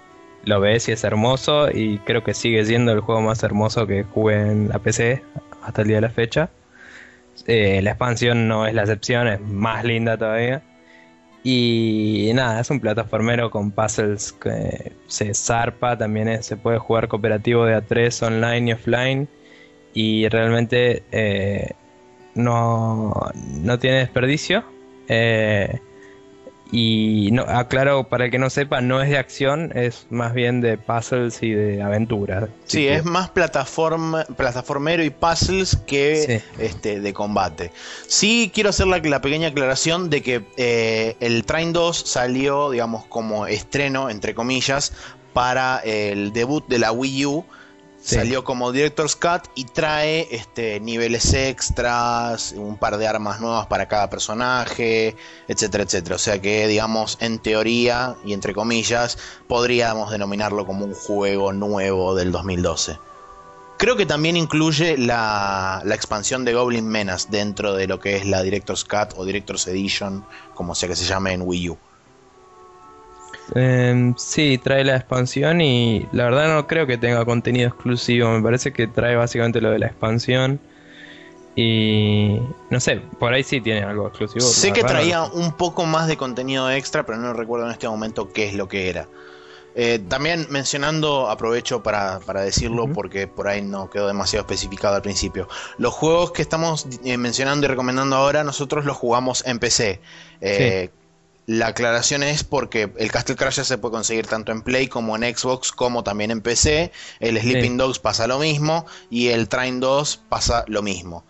lo ves y es hermoso y creo que sigue siendo el juego más hermoso que jugué en la PC hasta el día de la fecha. Eh, la expansión no es la excepción, es más linda todavía. Y nada, es un plataformero con puzzles que se zarpa, también se puede jugar cooperativo de A3 online y offline. Y realmente eh, no, no tiene desperdicio. Eh, y no, aclaro para el que no sepa, no es de acción, es más bien de puzzles y de aventura. Sí, es más plataforma, plataformero y puzzles que este, de combate. Sí quiero hacer la, la pequeña aclaración de que eh, el Train 2 salió, digamos, como estreno, entre comillas, para el debut de la Wii U Salió como Director's Cut y trae este, niveles extras, un par de armas nuevas para cada personaje, etcétera, etcétera. O sea que, digamos, en teoría y entre comillas, podríamos denominarlo como un juego nuevo del 2012. Creo que también incluye la, la, expansión de Goblin Menace dentro de lo que es la Director's Cut o Director's Edition, como sea que se llame en Wii U. Eh, sí, trae la expansión y la verdad no creo que tenga contenido exclusivo. Me parece que trae básicamente lo de la expansión. Y no sé, por ahí sí tiene algo exclusivo. Sé que traía un poco más de contenido extra, pero no recuerdo en este momento qué es lo que era. Eh, también mencionando, aprovecho para, para decirlo porque por ahí no quedó demasiado especificado al principio. Los juegos que estamos eh, mencionando y recomendando ahora, nosotros los jugamos en PC. Eh, la aclaración es porque el Castle Crasher se puede conseguir tanto en Play como en Xbox, como también en PC. El Sleeping Dogs pasa lo mismo y el Train 2 pasa lo mismo.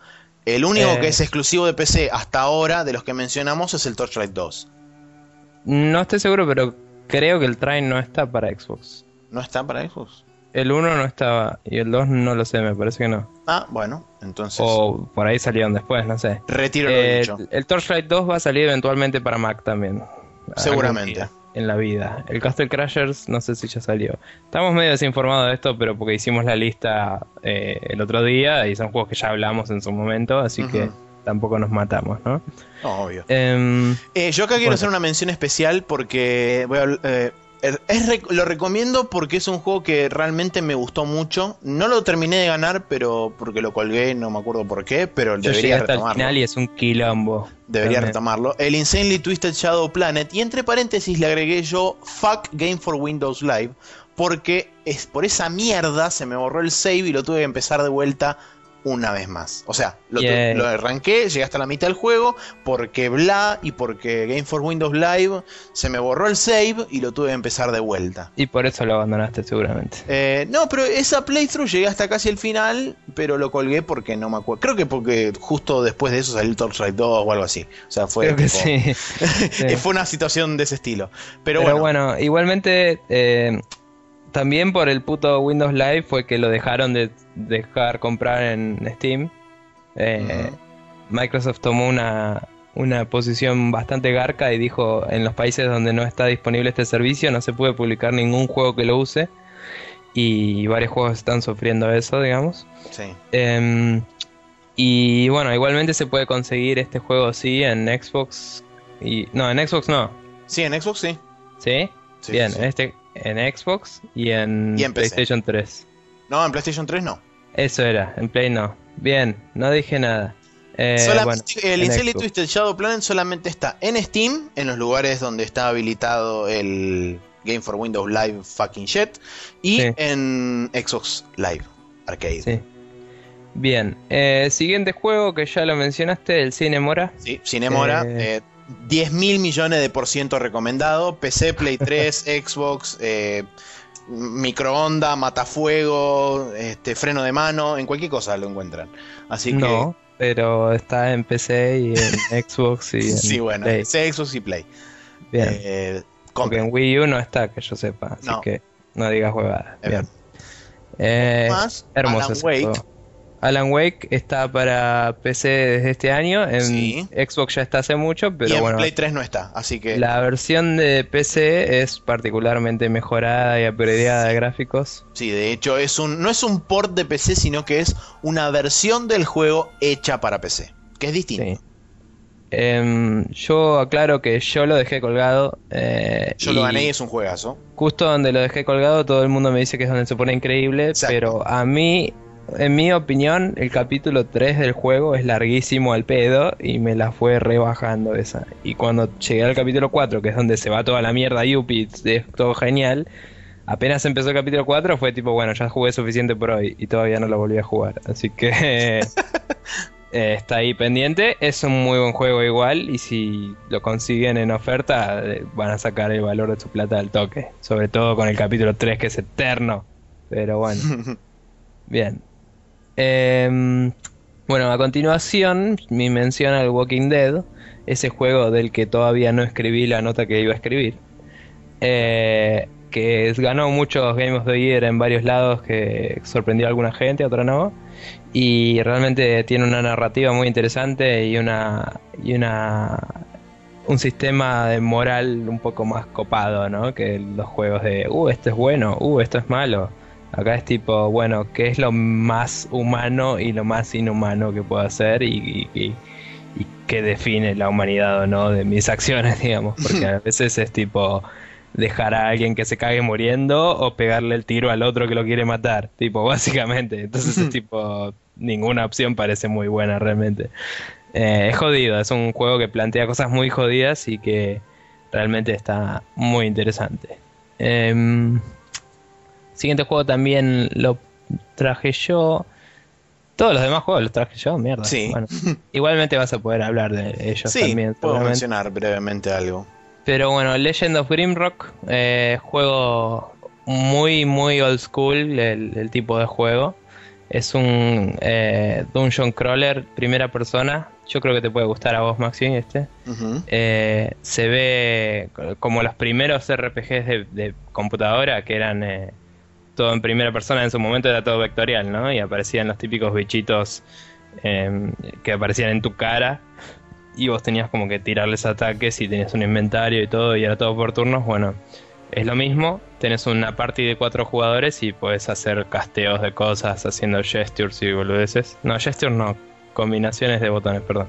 El único que es exclusivo de PC hasta ahora de los que mencionamos es el Torchlight 2. No estoy seguro, pero Creo que el Train no está para Xbox. ¿No está para Xbox? El 1 no estaba y el 2 no lo sé, me parece que no. Ah, bueno, entonces. O por ahí salieron después, no sé. Retiro lo eh, dicho. El Torchlight 2 va a salir eventualmente para Mac también. Seguramente. En la vida. El Castle Crashers no sé si ya salió. Estamos medio desinformados de esto, pero porque hicimos la lista eh, el otro día y son juegos que ya hablamos en su momento, así que tampoco nos matamos, ¿no? Obvio. Em, eh, yo acá quiero hacer una mención especial porque voy a, lo recomiendo porque es un juego que realmente me gustó mucho. No lo terminé de ganar, pero porque lo colgué, no me acuerdo por qué, pero debería retomarlo. final y es un quilombo. Debería retomarlo. El Insanely Twisted Shadow Planet. Y entre paréntesis le agregué yo Fuck Game for Windows Live. Porque es por esa mierda se me borró el save y lo tuve que empezar de vuelta una vez más. O sea, lo, arranqué, llegué hasta la mitad del juego, porque bla y porque Game for Windows Live se me borró el save y lo tuve que empezar de vuelta. Y por eso lo abandonaste seguramente. Eh, no, pero esa playthrough llegué hasta casi el final, pero lo colgué porque no me acuerdo. Creo que porque justo después de eso salió el Torchlight 2 o algo así. O sea, fue, Creo que sí. fue una situación de ese estilo. Pero, pero bueno. igualmente... Eh, también por el puto Windows Live fue que lo dejaron de dejar comprar en Steam. Eh, Microsoft tomó una, una posición bastante garca y dijo en los países donde no está disponible este servicio no se puede publicar ningún juego que lo use. Y varios juegos están sufriendo eso, digamos. Sí. Em, y bueno, igualmente se puede conseguir este juego sí en Xbox. Y, no, en Xbox no. Sí, en Xbox sí. ¿Sí? Bien, este en Xbox y en, PlayStation 3. No, en PlayStation 3 no. Eso era, en Play no. Bien, no dije nada. Eh, el Insane Twisted Shadow Planet solamente está en Steam, en los lugares donde está habilitado el Game for Windows Live fucking shit, y en Xbox Live Arcade. Sí. Bien, eh, siguiente juego que ya lo mencionaste, el Cinemora. Sí, Cinemora. Eh, 10 mil millones de por ciento recomendado. PC, Play 3, Xbox, eh, microonda, matafuego, este, freno de mano, en cualquier cosa lo encuentran. Así que. No, pero está en PC y en Xbox y en Sí, bueno, PC, Xbox y Play. Bien. Eh, Porque en Wii U no está, que yo sepa. Así que no digas huevadas. Bien. Eh. Alan Wake está para PC desde este año, en Xbox ya está hace mucho, pero y en Play 3 no está, así que... La versión de PC es particularmente mejorada y upgradeada de gráficos. Sí, de hecho es un, no es un port de PC, sino que es una versión del juego hecha para PC, que es distinto. Em, yo aclaro que yo lo dejé colgado. Eh, yo lo gané y es un juegazo. Justo donde lo dejé colgado, todo el mundo me dice que es donde se pone increíble, pero a mí en mi opinión, el capítulo 3 del juego es larguísimo al pedo y me la fue rebajando esa. Y cuando llegué al capítulo 4, que es donde se va toda la mierda Yuppie, es todo genial, apenas empezó el capítulo 4 fue tipo, bueno, ya jugué suficiente por hoy y todavía no lo volví a jugar. Así que eh, está ahí pendiente. Es un muy buen juego igual y si lo consiguen en oferta eh, van a sacar el valor de su plata al toque. Sobre todo con el capítulo 3 que es eterno. Pero bueno. Bien. Em, bueno, a continuación, mi mención al Walking Dead, ese juego del que todavía no escribí la nota que iba a escribir. Eh, que ganó muchos Game of the Year en varios lados que sorprendió a alguna gente, a otra no. Y realmente tiene una narrativa muy interesante y una. y una. un sistema de moral un poco más copado, ¿no? Que los juegos de uh, esto es bueno, uh, esto es malo. Acá es tipo, bueno, ¿qué es lo más humano y lo más inhumano que puedo hacer y, y, qué define la humanidad o no de mis acciones, digamos? Porque a veces es tipo dejar a alguien que se cague muriendo o pegarle el tiro al otro que lo quiere matar, tipo, básicamente. Entonces es tipo, ninguna opción parece muy buena realmente. Eh, es jodido, es un juego que plantea cosas muy jodidas y que realmente está muy interesante. Em, siguiente juego también lo traje yo. Todos los demás juegos los traje yo, mierda. Sí. Bueno, igualmente vas a poder hablar de ellos Sí, también. puedo mencionar brevemente algo. Pero bueno, Legend of Grimrock, eh, juego muy, muy old school, el, el tipo de juego. Es un eh, dungeon crawler, primera persona. Yo creo que te puede gustar a vos, Maxi, este. Eh, se ve como los primeros RPGs de, de computadora, que eran eh, todo en primera persona, en su momento era todo vectorial, ¿no? Y aparecían los típicos bichitos eh, que aparecían en tu cara y vos tenías como que tirarles ataques y tenías un inventario y todo y era todo por turnos. Bueno, es lo mismo, tenés una party de cuatro jugadores y puedes hacer casteos de cosas haciendo gestures y boludeces. No, gestures no, combinaciones de botones, perdón.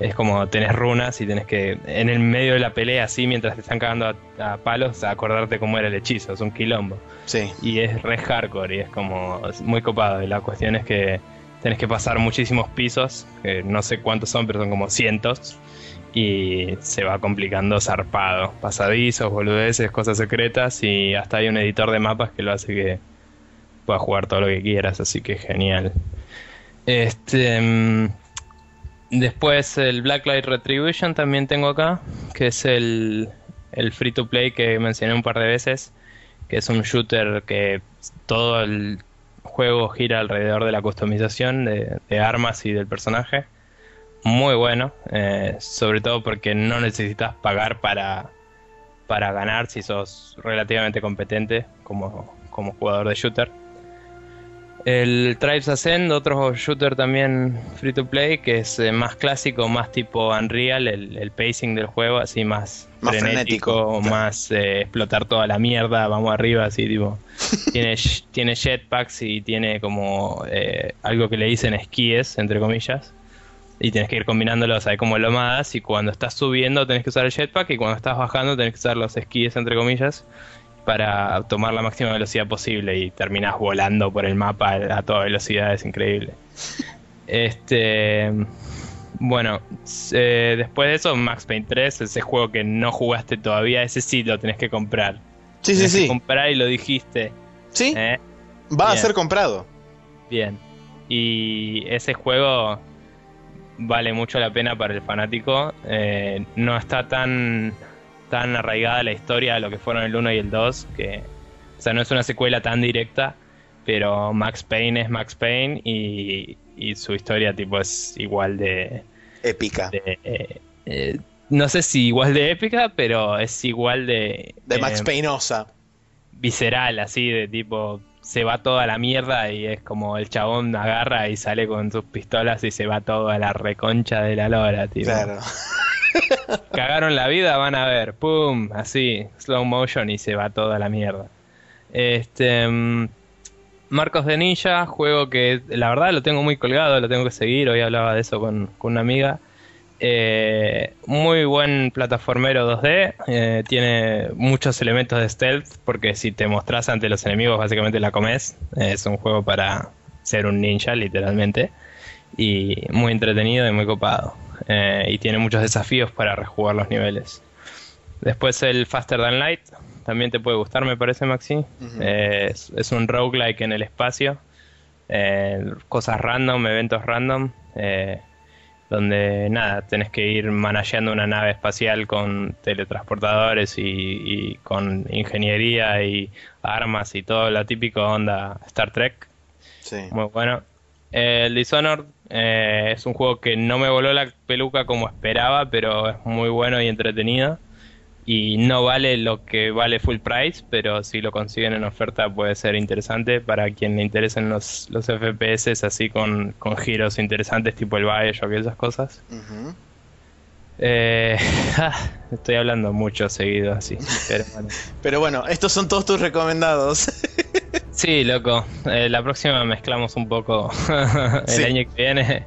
Es como tenés runas y tenés que, en el medio de la pelea, así, mientras te están cagando a, a palos, acordarte cómo era el hechizo, es un quilombo. Sí. Y es re hardcore y es como es muy copado. Y la cuestión es que tenés que pasar muchísimos pisos, que no sé cuántos son, pero son como cientos. Y se va complicando zarpado. Pasadizos, boludeces, cosas secretas y hasta hay un editor de mapas que lo hace que puedas jugar todo lo que quieras, así que genial. Este. Después el Blacklight Retribution también tengo acá, que es el, el free to play que mencioné un par de veces, que es un shooter que todo el juego gira alrededor de la customización de, de armas y del personaje. Muy bueno, eh, sobre todo porque no necesitas pagar para, para ganar si sos relativamente competente como, como jugador de shooter. El Tribes Ascend, otro shooter también free to play, que es eh, más clásico, más tipo Unreal, el, el pacing del juego, así más, Más frenético, frenético, claro. más eh, explotar toda la mierda, vamos arriba, así tipo. tiene, tiene jetpacks y tiene como eh, algo que le dicen esquíes, entre comillas. Y tienes que ir combinándolos ahí como lomadas. Y cuando estás subiendo tenés que usar el jetpack. Y cuando estás bajando tenés que usar los esquíes, entre comillas. Para tomar la máxima velocidad posible. Y terminás volando por el mapa a toda velocidad. Es increíble. Este. Bueno, eh, después de eso, Max Payne 3, ese juego que no jugaste todavía, ese sí lo tenés que comprar. Sí, sí, Tenés que sí. comprar y lo dijiste. Sí, ¿eh? va a ser comprado. Bien. Y ese juego vale mucho la pena para el fanático. Eh, no está tan, tan arraigada la historia a lo que fueron el 1 y el 2. Que, o sea, no es una secuela tan directa. Pero Max Payne es Max Payne y, y su historia tipo es igual de... Épica. de, eh, eh, no sé si igual de épica, pero es igual de... De Max eh, Paynosa. visceral, así de tipo, se va toda la mierda y es como el chabón agarra y sale con sus pistolas y se va todo a la reconcha de la lora, tipo. Claro. Cagaron la vida, van a ver, pum, así, slow motion y se va toda la mierda. Este. mm, Marcos de Ninja, juego que la verdad lo tengo muy colgado, lo tengo que seguir. Hoy hablaba de eso con, una amiga. Eh, muy buen plataformero 2D, eh, tiene muchos elementos de stealth, porque si te mostras ante los enemigos, básicamente la comes. Es un juego para ser un ninja, literalmente. Y muy entretenido y muy copado. Eh, y tiene muchos desafíos para rejugar los niveles. Después el Faster Than Light, también te puede gustar, me parece, Maxi. Eh, es, es un roguelike en el espacio. Eh, cosas random, eventos random. donde nada, tenés que ir manejando una nave espacial con teletransportadores y, y con ingeniería y armas y todo lo típico onda Star Trek. Sí. Muy bueno. El Dishonored eh, es un juego que no me voló la peluca como esperaba, pero es muy bueno y entretenido. Y no vale lo que vale full price, pero si lo consiguen en oferta puede ser interesante para quien le interesen los, los FPS así con, con giros interesantes tipo el Bioshock y esas cosas. Eh, ah, estoy hablando mucho seguido así, pero bueno. Pero bueno, estos son todos tus recomendados. Sí, loco. Eh, la próxima mezclamos un poco el Sí. año que viene.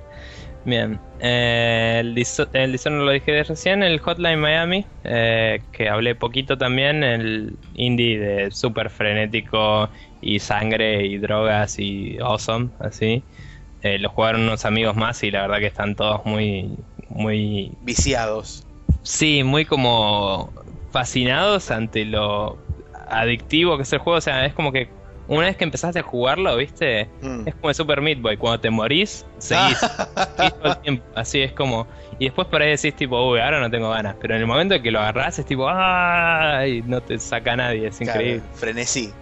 Bien. Eh, el, el Dishonored lo dije recién, el Hotline Miami, eh, que hablé poquito también, el indie de súper frenético y sangre y drogas y awesome, así. Eh, lo jugaron unos amigos más y la verdad que están todos muy, muy Viciados. Sí, muy como fascinados ante lo adictivo que es el juego. O sea, es como que una vez que empezaste a jugarlo, ¿viste? Mm. Es como el Super Meat Boy. Cuando te morís, seguís. seguís todo el tiempo. Así es como. Y después por ahí decís, tipo, uy, ahora no tengo ganas. Pero en el momento en que lo agarrás, es tipo, ¡ay! No te saca nadie. Es Claro, increíble. frenesí.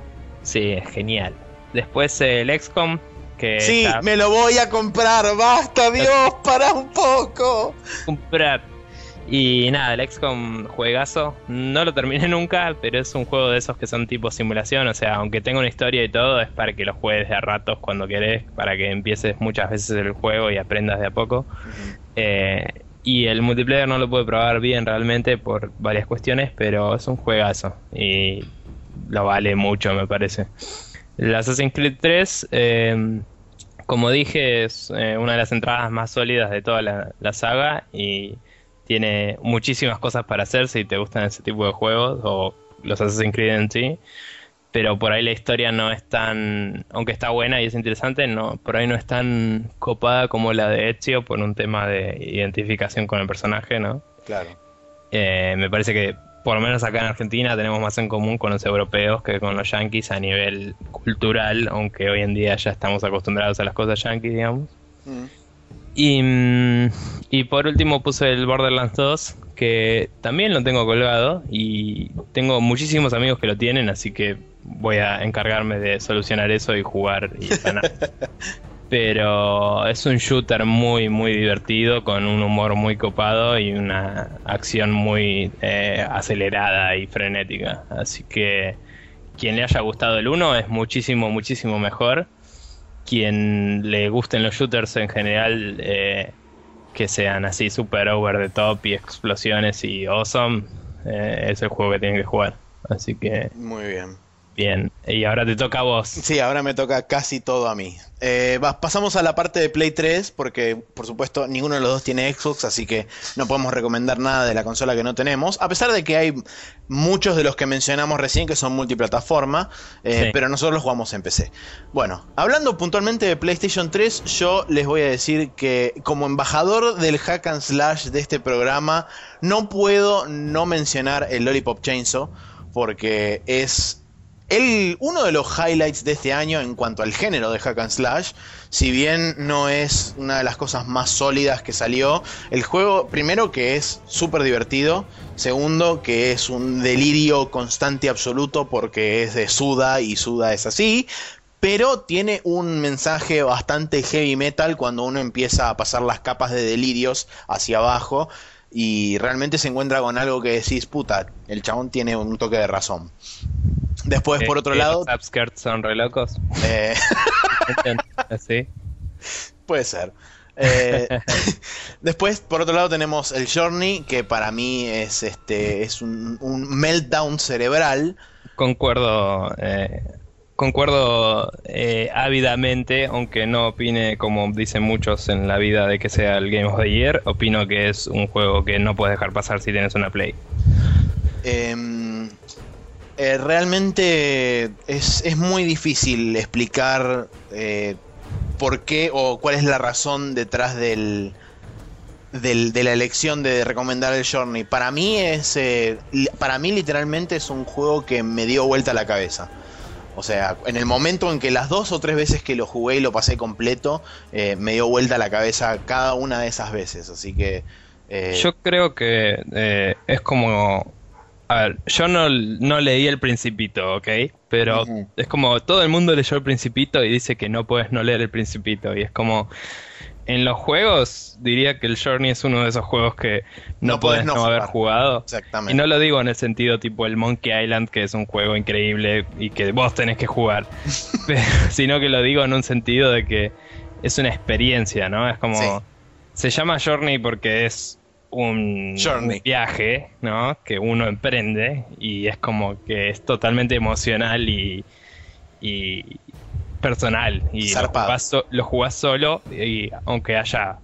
Sí, es genial. Después el XCOM. Que Sí, está- me lo voy a comprar. Basta, Dios, para un poco. comprar. Y nada, el XCOM juegazo. No lo terminé nunca, pero es un juego de esos que son tipo simulación. O sea, aunque tenga una historia y todo, es para que lo juegues de a ratos cuando querés, para que empieces muchas veces el juego y aprendas de a poco. Eh, y el multiplayer no lo pude probar bien realmente por varias cuestiones, pero es un juegazo. Y lo vale mucho, me parece. El Assassin's Creed 3, eh, como dije, es eh, una de las entradas más sólidas de toda la, la saga y tiene muchísimas cosas para hacer si te gustan ese tipo de juegos o los Assassin's Creed en sí. Pero por ahí la historia no es tan, aunque está buena y es interesante, no, por ahí no es tan copada como la de Ezio por un tema de identificación con el personaje, ¿no? Claro. Eh, me parece que por lo menos acá en Argentina tenemos más en común con los europeos que con los yankees a nivel cultural, aunque hoy en día ya estamos acostumbrados a las cosas yankees, digamos. Mm. Y, mm, y por último puse el Borderlands 2, que también lo tengo colgado y tengo muchísimos amigos que lo tienen, así que voy a encargarme de solucionar eso y jugar y ganar. Pero es un shooter muy, muy divertido, con un humor muy copado y una acción muy eh, acelerada y frenética. Así que quien le haya gustado el 1 es muchísimo, muchísimo mejor. Quien le gusten los shooters en general, eh, que sean así super over the top y explosiones y awesome, eh, es el juego que tienen que jugar. Así que Muy bien. Bien. Y ahora te toca a vos. Sí, ahora me toca casi todo a mí. Eh, pasamos a la parte de Play 3, porque por supuesto ninguno de los dos tiene Xbox, así que no podemos recomendar nada de la consola que no tenemos, a pesar de que hay muchos de los que mencionamos recién que son multiplataforma, eh, Sí. pero nosotros los jugamos en PC. Bueno, hablando puntualmente de PlayStation 3, yo les voy a decir que como embajador del hack and slash de este programa, no puedo no mencionar el Lollipop Chainsaw, porque es el, uno de los highlights de este año en cuanto al género de hack and slash, si bien no es una de las cosas más sólidas que salió, el juego primero que es súper divertido, segundo que es un delirio constante y absoluto porque es de Suda y Suda es así, pero tiene un mensaje bastante heavy metal cuando uno empieza a pasar las capas de delirios hacia abajo y realmente se encuentra con algo que decís, puta, el chabón tiene un toque de razón. Después, por Eh, otro que lado, Los upskirts son re locos. eh, Así. puede ser. Eh, después, por otro lado, tenemos el Journey, que para mí es este es un, un meltdown cerebral. Concuerdo. eh, concuerdo eh, ávidamente, aunque no opine como dicen muchos en la vida de que sea el Game of the Year, opino que es un juego que no puedes dejar pasar si tienes una Play. Eh, eh, realmente es, es muy difícil explicar eh, por qué o cuál es la razón detrás del, del- de la elección de recomendar el Journey. Para mí es, eh, para mí literalmente es un juego que me dio vuelta la cabeza. O sea, en el momento en que las dos o tres veces que lo jugué y lo pasé completo, me dio vuelta la cabeza cada una de esas veces. Así que... Yo creo que es como... A ver, yo no, no leí el Principito, ¿ok? Pero es como todo el mundo leyó el Principito y dice que no puedes no leer el Principito. Y es como... En los juegos, diría que el Journey es uno de esos juegos que no, puedes no haber jugado. Exactamente. Y no lo digo en el sentido tipo el Monkey Island, que es un juego increíble y que vos tenés que jugar, Pero- sino que lo digo en un sentido de que es una experiencia, ¿no? Es como... Sí. Se llama Journey porque es un, viaje, ¿no? Que uno emprende y es como que es totalmente emocional y, y personal. Y lo jugás, so- lo jugás solo y aunque haya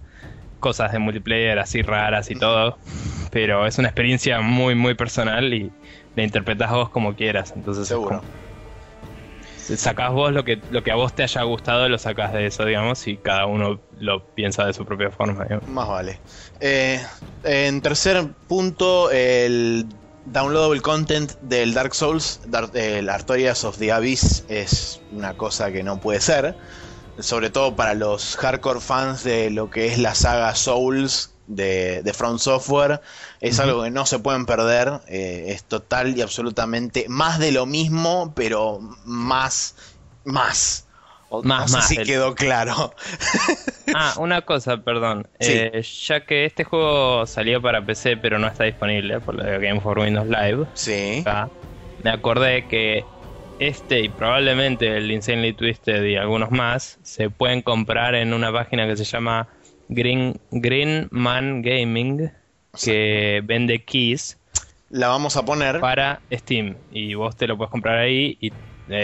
cosas de multiplayer así raras y todo, pero es una experiencia muy, muy personal y la interpretás vos como quieras. Entonces es Seguro. como- sacás vos lo que, lo que a vos te haya gustado, lo sacás de eso, digamos, y cada uno lo piensa de su propia forma. Más vale. Eh, en tercer punto, el downloadable content del Dark Souls, el Artorias of the Abyss, es una cosa que no puede ser. Sobre todo para los hardcore fans de lo que es la saga Souls de, de Front Software. Es algo que no se pueden perder. Eh, es total y absolutamente más de lo mismo, pero más, más. más, no más. si quedó claro. ah, una cosa, perdón. Eh, ya que este juego salió para PC, pero no está disponible por lo de Game for Windows Live. Sí. me acordé que este y probablemente el Insanely Twisted y algunos más se pueden comprar en una página que se llama Green, Green Man Gaming, que vende keys. La vamos a poner para Steam y vos te lo puedes comprar ahí y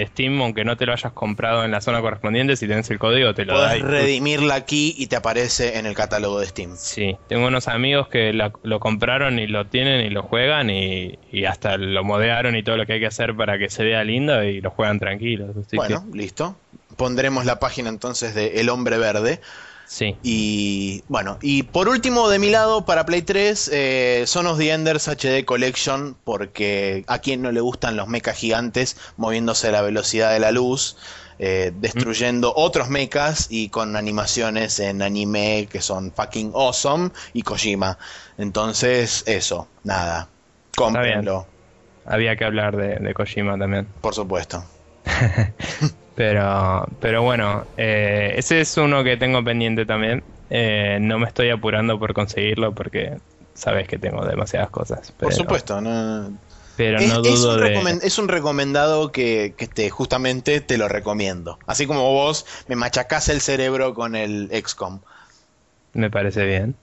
Steam, aunque no te lo hayas comprado en la zona correspondiente, si tenés el código te lo da. Puedes redimirla aquí y te aparece en el catálogo de Steam. Sí, tengo unos amigos que lo compraron y lo tienen y lo juegan y, hasta lo modearon y todo lo que hay que hacer para que se vea lindo y lo juegan tranquilos. bueno, listo. Pondremos la página entonces de El Hombre Verde. Sí. Y bueno, y por último de mi lado para Play 3, eh, Son of the Enders HD Collection, porque a quien no le gustan los mechas gigantes moviéndose a la velocidad de la luz, eh, destruyendo otros mechas y con animaciones en anime que son fucking awesome y Kojima. Entonces, eso, nada, cómprenlo. Había que hablar de, de Kojima también. Por supuesto. Pero, pero bueno, eh, ese es uno que tengo pendiente también. Eh, no me estoy apurando por conseguirlo porque sabes que tengo demasiadas cosas. por supuesto, no. Pero no dudo es un, es un recomendado que, que te, justamente te lo recomiendo. Así como vos me machacás el cerebro con el XCOM. Me parece bien.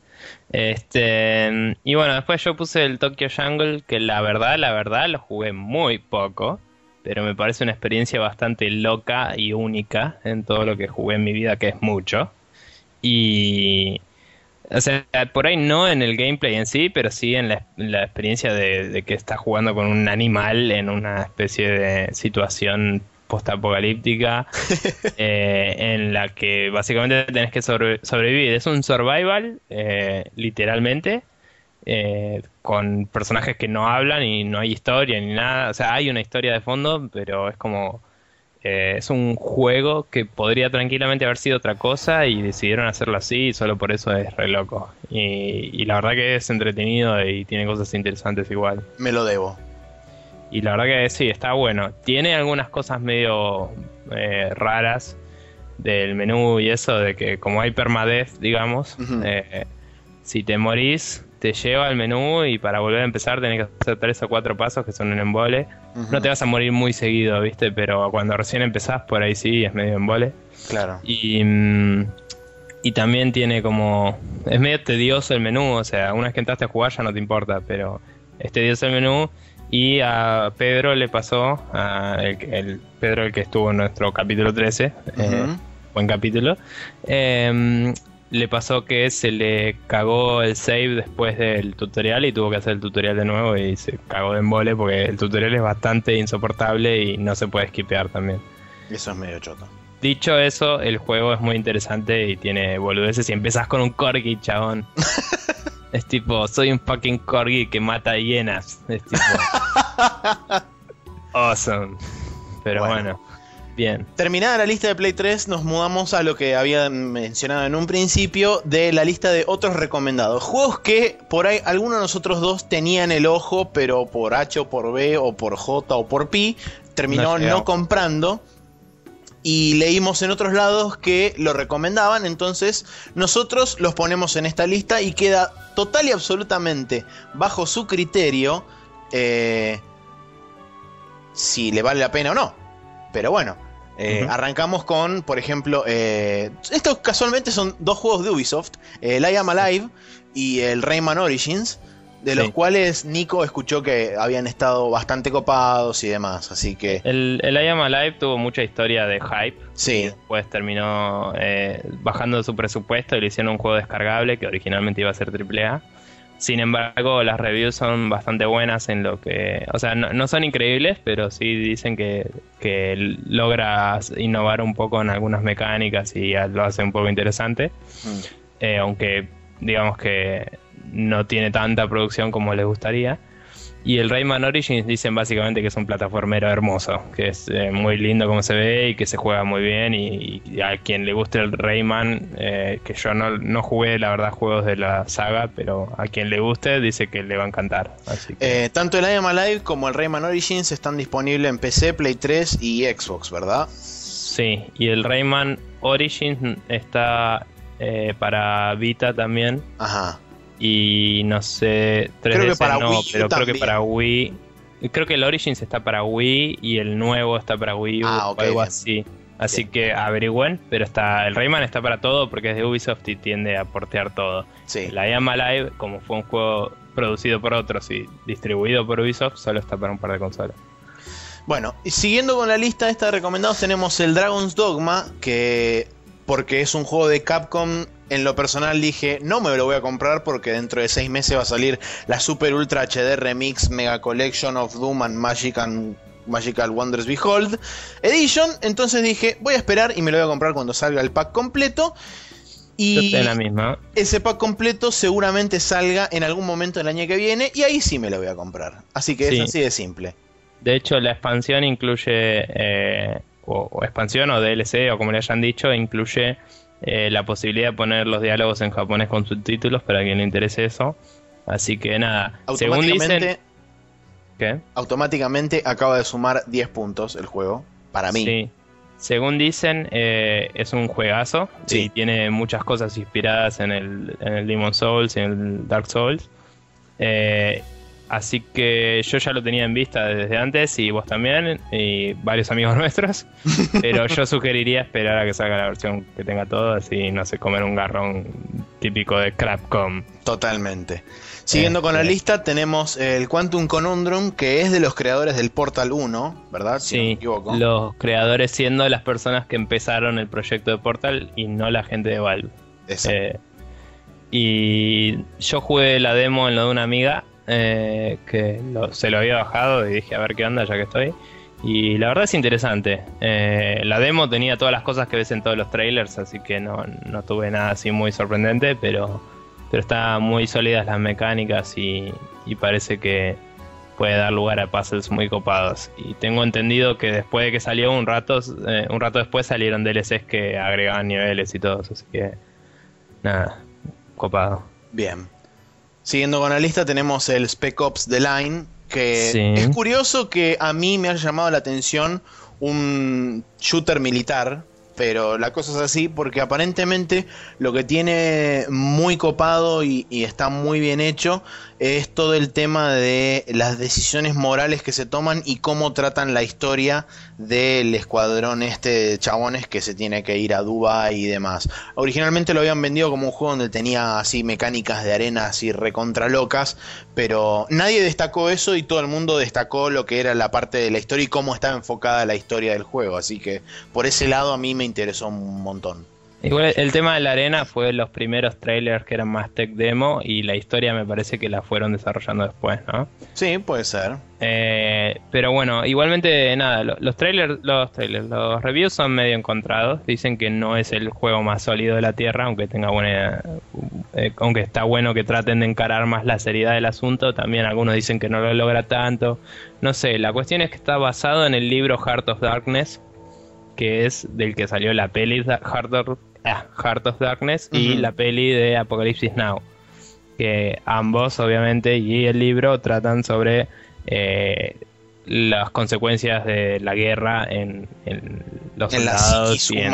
Este, y bueno, después yo puse el Tokyo Jungle, que la verdad, la verdad, lo jugué muy poco pero me parece una experiencia bastante loca y única en todo lo que jugué en mi vida, que es mucho. Y. O sea, por ahí no en el gameplay en sí, pero sí en la, experiencia de, que estás jugando con un animal en una especie de situación postapocalíptica eh, en la que básicamente tenés que sobrevivir. Es un survival, eh, literalmente, eh, con personajes que no hablan y no hay historia ni nada. O sea, hay una historia de fondo, pero es como... Eh, es un juego que podría tranquilamente haber sido otra cosa y decidieron hacerlo así y solo por eso es re loco. Y, la verdad que es entretenido y tiene cosas interesantes igual. Me lo debo. Y la verdad que sí, está bueno. Tiene algunas cosas medio eh, raras del menú y eso, de que como hay permadez, digamos, si te morís, te lleva al menú y para volver a empezar tenés que hacer tres o cuatro pasos que son en embole. No te vas a morir muy seguido, ¿viste? Pero cuando recién empezás, por ahí sí, es medio embole. Claro. Y, mm, y también tiene como... Es medio tedioso el menú, o sea, una vez que entraste a jugar ya no te importa, pero es tedioso el menú. Y a Pedro le pasó, a el, Pedro el que estuvo en nuestro capítulo 13, eh, buen capítulo, eh, le pasó que se le cagó el save después del tutorial y tuvo que hacer el tutorial de nuevo y se cagó de embole porque el tutorial es bastante insoportable y no se puede skipear también. Eso es medio choto. Dicho eso, el juego es muy interesante y tiene boludeces y empezás con un corgi, chabón. es tipo, soy un fucking corgi que mata hienas. Es tipo... awesome. Pero bueno Bien. Terminada la lista de Play 3, nos mudamos a lo que había mencionado en un principio de la lista de otros recomendados. Juegos que por ahí algunos de nosotros dos tenían el ojo, pero por H o por B o por J o por Pi, terminó no, comprando. Y leímos en otros lados que lo recomendaban, entonces nosotros los ponemos en esta lista y queda total y absolutamente bajo su criterio eh, si le vale la pena o no. Pero bueno, eh, arrancamos con, por ejemplo, eh, estos casualmente son dos juegos de Ubisoft, el I Am Alive y el Rayman Origins, de los cuales Nico escuchó que habían estado bastante copados y demás, así que... El, el I Am Alive tuvo mucha historia de hype. Sí. después terminó eh, bajando su presupuesto y le hicieron un juego descargable que originalmente iba a ser AAA. Sin embargo, las reviews son bastante buenas en lo que... O sea, no, son increíbles, pero sí dicen que, que logra innovar un poco en algunas mecánicas y lo hace un poco interesante. Mm. Eh, aunque digamos que no tiene tanta producción como les gustaría. Y el Rayman Origins dicen básicamente que es un plataformero hermoso, que es eh, muy lindo como se ve y que se juega muy bien. Y, a quien le guste el Rayman, eh, que yo no, no, jugué la verdad juegos de la saga, pero a quien le guste dice que le va a encantar. Eh, tanto el I Am Alive como el Rayman Origins están disponibles en PC, Play 3 y Xbox, ¿verdad? Sí, y el Rayman Origins está para Vita también. Ajá y no sé, 3DS creo que para no, Wii pero creo que para Wii. Creo que el Origins está para Wii y el nuevo está para Wii U ah, o algo así. Así que averigüen, pero está el Rayman está para todo porque es de Ubisoft y tiende a portear todo. La Yama Live, como fue un juego producido por otros y distribuido por Ubisoft, solo está para un par de consolas. Bueno, y siguiendo con la lista esta de recomendados tenemos el Dragon's Dogma, que porque es un juego de Capcom en lo personal dije, no me lo voy a comprar porque dentro de seis meses va a salir la Super Ultra HD Remix Mega Collection of Doom and Magic and Magical Wonders Behold Edition. Entonces dije, voy a esperar y me lo voy a comprar cuando salga el pack completo. Y la misma. ese pack completo seguramente salga en algún momento del año que viene y ahí sí me lo voy a comprar. Así que es así de simple. De hecho, la expansión incluye, eh, o, expansión o DLC o como le hayan dicho, incluye eh, la posibilidad de poner los diálogos en japonés con subtítulos para quien le interese eso. Así que nada, según dicen... ¿Qué? Automáticamente acaba de sumar 10 puntos el juego, para mí. Sí. Según dicen, eh, es un juegazo y tiene muchas cosas inspiradas en el, en el Demon Souls y en el Dark Souls. Eh, Así que yo ya lo tenía en vista desde antes y vos también y varios amigos nuestros. Pero yo sugeriría esperar a que salga la versión que tenga todo, así no sé, comer un garrón típico de Crapcom. Totalmente. Siguiendo con la este. lista tenemos el Quantum Conundrum que es de los creadores del Portal 1, ¿verdad? Si sí, los creadores siendo las personas que empezaron el proyecto de Portal y no la gente de Valve. Eh, y yo jugué la demo en lo de una amiga eh, que se lo había bajado y dije a ver qué onda ya que estoy. Y la verdad es interesante. Eh, la demo tenía todas las cosas que ves en todos los trailers, así que no, tuve nada así muy sorprendente, pero, pero está muy sólidas las mecánicas y, parece que puede dar lugar a puzzles muy copados. Y tengo entendido que después de que salió un rato, eh, un rato después salieron DLCs que agregaban niveles y todo, así que nada, copado. Bien. Siguiendo con la lista tenemos el Spec Ops The Line, que es curioso que a mí me haya llamado la atención un shooter militar, pero la cosa es así porque aparentemente lo que tiene muy copado y, está muy bien hecho es todo el tema de las decisiones morales que se toman y cómo tratan la historia del escuadrón este de chabones que se tiene que ir a Dubai y demás. Originalmente lo habían vendido como un juego donde tenía así mecánicas de arena así recontra locas, pero nadie destacó eso y todo el mundo destacó lo que era la parte de la historia y cómo estaba enfocada la historia del juego, así que por ese lado a mí me interesó un montón. Igual el tema de la arena fue los primeros trailers que eran más tech demo y la historia me parece que la fueron desarrollando después, ¿no? Sí, puede ser. Eh, pero bueno, igualmente nada, los trailers, los trailers, los reviews son medio encontrados. Dicen que no es el juego más sólido de la Tierra, aunque tenga buena, eh, aunque está bueno que traten de encarar más la seriedad del asunto. También algunos dicen que no lo logra tanto. No sé, la cuestión es que está basado en el libro Heart of Darkness, que es del que salió la peli Heart of, ah, Heart of Darkness y la peli de Apocalipsis Now. Que ambos, obviamente, y el libro tratan sobre eh, las consecuencias de la guerra en, los soldados y en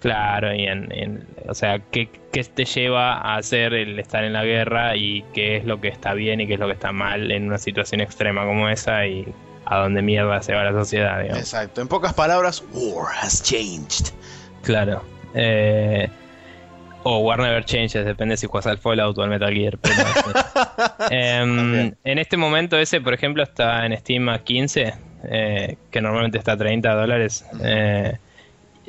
claro, y en, o sea, ¿qué, qué te lleva a hacer el estar en la guerra y qué es lo que está bien y qué es lo que está mal en una situación extrema como esa y a dónde mierda se va la sociedad. Exacto. En pocas palabras, War has changed. Claro. Eh, o War Never Changes, depende si juegas al Fallout o al Metal Gear. Em, en este momento ese, por ejemplo, está en Steam a 15, eh, que normalmente está a 30 dólares. Eh,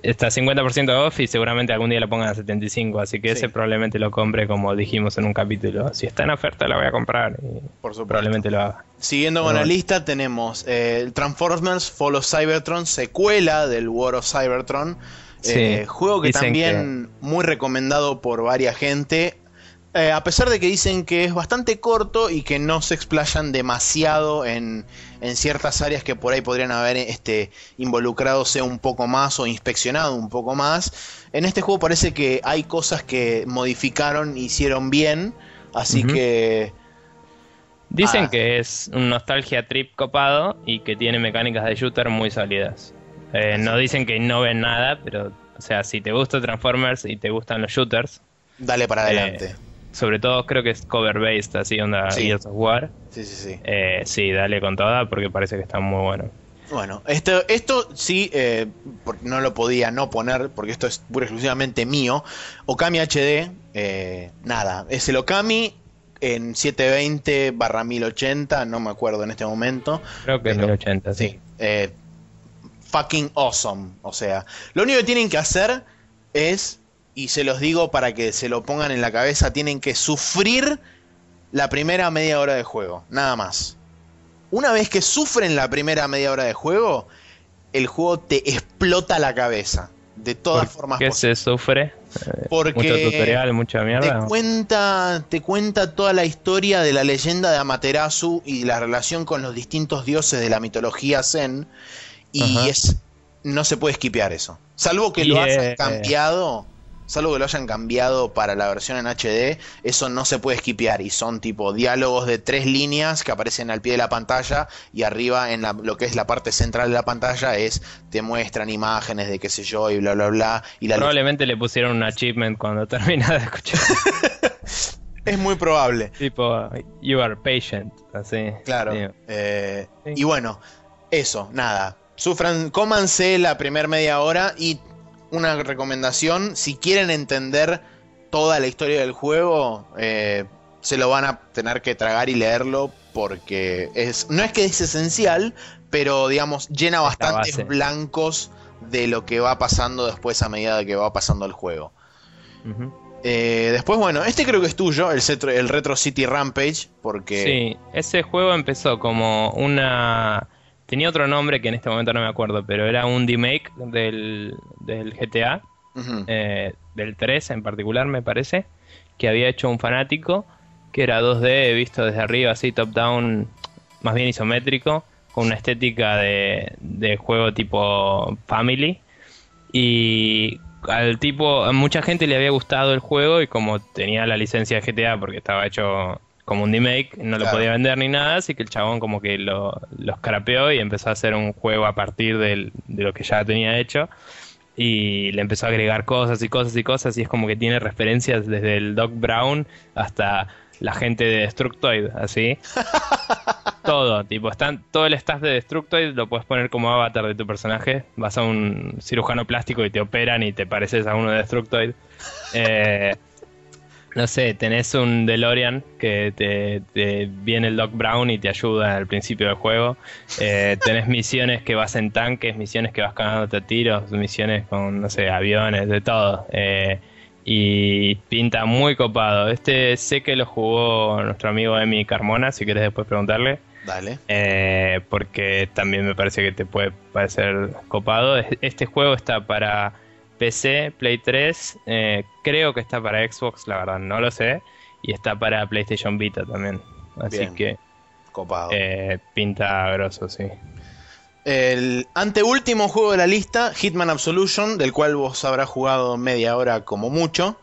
está 50% off y seguramente algún día lo pongan a 75, así que ese probablemente lo compre como dijimos en un capítulo. Si está en oferta lo voy a comprar y Por probablemente lo haga. Siguiendo con la lista tenemos eh, Transformers Fall of Cybertron, secuela del War of Cybertron. Eh, juego que también muy recomendado por varias gente. Eh, a pesar de que dicen que es bastante corto y que no se explayan demasiado en, en ciertas áreas que por ahí podrían haber este, involucrado un poco más o inspeccionado un poco más, en este juego parece que hay cosas que modificaron, hicieron bien, así que... Dicen ah. que es un nostalgia trip copado y que tiene mecánicas de shooter muy sólidas. Eh, no dicen que no ven nada, pero, o sea, si te gusta Transformers y te gustan los shooters, dale para adelante. Eh, sobre todo creo que es cover based, así onda sí. Gears of War. Sí, sí, sí. Eh, sí, dale con toda porque parece que está muy bueno. Bueno, esto, esto sí, eh, no lo podía no poner porque esto es pura exclusivamente mío. Okami HD, eh, nada, es el Okami en 720 barra 1080, no me acuerdo en este momento. Creo que es 1080, sí. sí fucking awesome, o sea, lo único que tienen que hacer es y se los digo para que se lo pongan en la cabeza, tienen que sufrir la primera media hora de juego, nada más. Una vez que sufren la primera media hora de juego, el juego te explota la cabeza. De todas formas ¿Qué se sufre? Eh, Porque mucho tutorial, mucha mierda. Te cuenta, te cuenta toda la historia de la leyenda de Amaterasu y la relación con los distintos dioses de la mitología Zen. Y es. No se puede esquipear eso. Salvo que lo hayan cambiado salvo que lo hayan cambiado para la versión en HD, eso no se puede esquipear y son tipo diálogos de tres líneas que aparecen al pie de la pantalla y arriba en lo que es la parte central de la pantalla es te muestran imágenes de qué sé yo y bla bla bla. Y Probablemente le pusieron un achievement cuando termina de escuchar. es muy probable. Tipo, you are patient, así. Claro. Eh, y bueno, eso, nada. Sufran, cómanse la primer media hora y una recomendación, si quieren entender toda la historia del juego, eh, se lo van a tener que tragar y leerlo porque es no es que es esencial, pero digamos llena bastantes blancos de lo que va pasando después a medida que va pasando el juego. Eh, después, bueno, este creo que es tuyo, el, el Retro City Rampage, porque... Sí, ese juego empezó como una Tenía otro nombre que en este momento no me acuerdo, pero era un remake del, del GTA, eh, del 3 en particular, me parece, que había hecho un fanático, que era 2D, visto desde arriba, así top-down, más bien isométrico, con una estética de, de juego tipo family. Y al tipo, a mucha gente le había gustado el juego y como tenía la licencia de GTA porque estaba hecho como un remake, no lo podía vender ni nada, así que el chabón como que lo, lo escarapeó y empezó a hacer un juego a partir de lo que ya tenía hecho. Y le empezó a agregar cosas y cosas y cosas, y es como que tiene referencias desde el Doc Brown hasta la gente de Destructoid, así. todo, tipo, están, todo el staff de Destructoid lo puedes poner como avatar de tu personaje. Vas a un cirujano plástico y te operan y te pareces a uno de Destructoid. Eh, no sé, tenés un DeLorean que te, viene el Doc Brown y te ayuda al principio del juego. Eh, tenés misiones que vas en tanques, misiones que vas cagándote a tiros, misiones con, no sé, aviones, de todo. Eh, y pinta muy copado. Este sé que lo jugó nuestro amigo Emi Carmona, si quieres después preguntarle. Dale. Eh, porque también me parece que te puede parecer copado. Este juego está para PC, Play 3, eh, creo que está para Xbox, la verdad no lo sé, y está para PlayStation Vita también. Así que copado. Eh, pinta grosso, sí. El anteúltimo juego de la lista, Hitman Absolution, del cual vos habrás jugado media hora como mucho.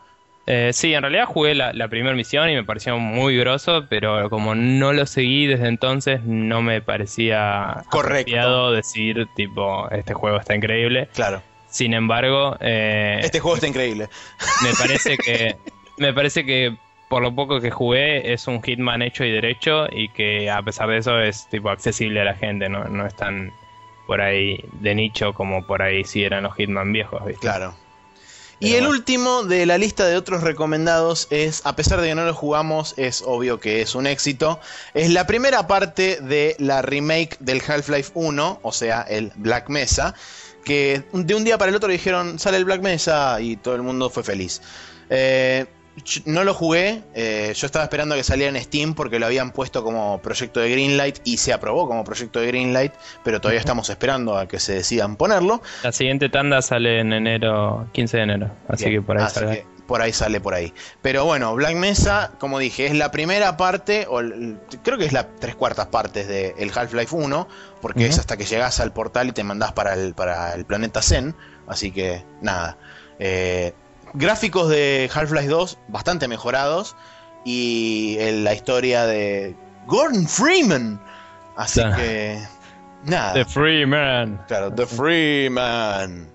Eh, sí, en realidad jugué la, primera misión y me pareció muy grosso, pero como no lo seguí desde entonces, no me parecía correcto decir, tipo, este juego está increíble. Claro. Sin embargo, eh, este juego está increíble. Me parece que me parece que por lo poco que jugué es un Hitman hecho y derecho y que a pesar de eso es tipo accesible a la gente, no, no es tan por ahí de nicho como por ahí si eran los Hitman viejos. Claro. y el último de la lista de otros recomendados es, a pesar de que no lo jugamos, es obvio que es un éxito. Es la primera parte de la remake del Half-Life 1, o sea, el Black Mesa que de un día para el otro dijeron, sale el Black Mesa y todo el mundo fue feliz. Eh, no lo jugué, eh, yo estaba esperando a que saliera en Steam porque lo habían puesto como proyecto de Greenlight y se aprobó como proyecto de Greenlight, pero todavía estamos esperando a que se decidan ponerlo. La siguiente tanda sale en enero, 15 de enero, así que por ahí sale por ahí sale por ahí. Pero bueno, Black Mesa, como dije, es la primera parte, o creo que es la tres cuartas partes del el Half-Life 1, porque es hasta que llegas al portal y te mandás para el, para el planeta Zen. Así que nada. Eh, gráficos de Half-Life 2 bastante mejorados. Y la historia de Gordon Freeman. Así que nada. The Freeman. Claro, The Freeman.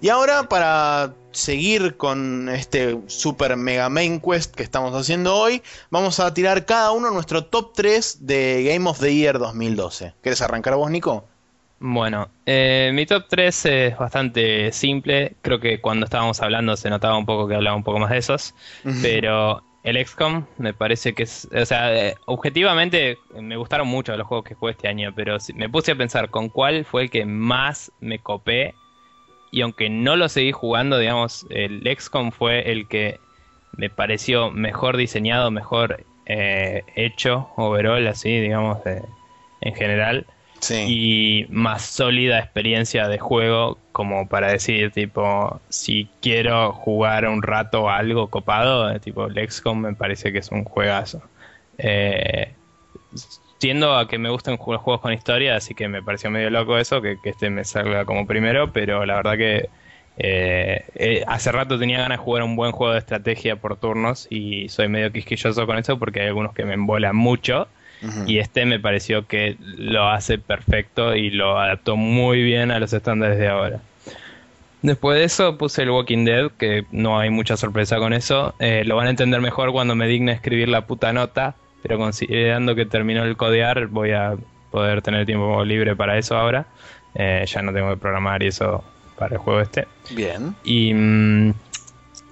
Y ahora para seguir con este super mega main quest que estamos haciendo hoy, vamos a tirar cada uno nuestro top 3 de Game of the Year 2012. ¿Quieres arrancar vos, Nico? Bueno, eh, mi top 3 es bastante simple. Creo que cuando estábamos hablando se notaba un poco que hablaba un poco más de esos. Pero el XCOM me parece que es. O sea, eh, objetivamente me gustaron mucho los juegos que jugué este año. Pero me puse a pensar con cuál fue el que más me copé. Y aunque no lo seguí jugando, digamos, el XCOM fue el que me pareció mejor diseñado, mejor eh, hecho, overall, así, digamos, en general. Y más sólida experiencia de juego como para decir tipo si quiero jugar un rato algo copado eh, tipo Lexcom me parece que es un juegazo. Eh, tiendo a que me gusten los juegos con historia así que me pareció medio loco eso que, este me salga como primero pero la verdad que eh, hace rato tenía ganas de jugar un buen juego de estrategia por turnos y soy medio quisquilloso con eso porque hay algunos que me embolan mucho y este me pareció que lo hace perfecto y lo adaptó muy bien a los estándares de ahora. Después de eso puse el Walking Dead, que no hay mucha sorpresa con eso. Eh, lo van a entender mejor cuando me digne escribir la puta nota, pero considerando que terminó el codear, voy a poder tener tiempo libre para eso ahora. Eh, ya no tengo que programar y eso para el juego este. Bien. Y mm,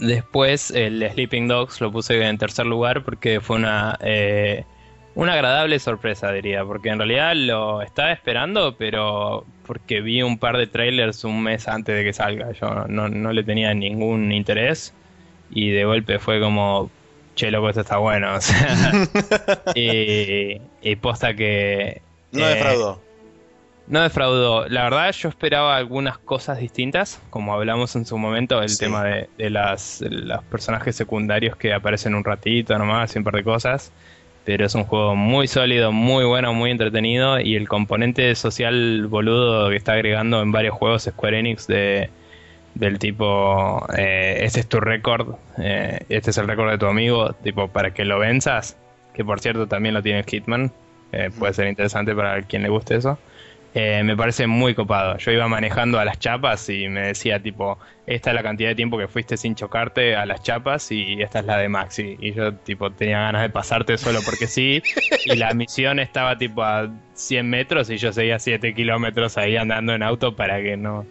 después el Sleeping Dogs lo puse en tercer lugar porque fue una... Eh, una agradable sorpresa, diría, porque en realidad lo estaba esperando, pero porque vi un par de trailers un mes antes de que salga. Yo no, le tenía ningún interés y de golpe fue como, che, loco, esto está bueno. y, posta que... No eh, defraudó. No defraudó. La verdad yo esperaba algunas cosas distintas, como hablamos en su momento, el tema de, de las, los personajes secundarios que aparecen un ratito nomás, y un par de cosas pero es un juego muy sólido, muy bueno, muy entretenido y el componente social boludo que está agregando en varios juegos Square Enix de, del tipo, eh, este es tu récord, eh, este es el récord de tu amigo, tipo, para que lo venzas, que por cierto también lo tiene Hitman, eh, puede ser interesante para quien le guste eso. Me parece muy copado. Yo iba manejando a las chapas y me decía tipo, esta es la cantidad de tiempo que fuiste sin chocarte a las chapas y esta es la de Maxi. Y yo tipo tenía ganas de pasarte solo porque sí. y la misión estaba tipo a 100 metros y yo seguía 7 kilómetros ahí andando en auto para que no,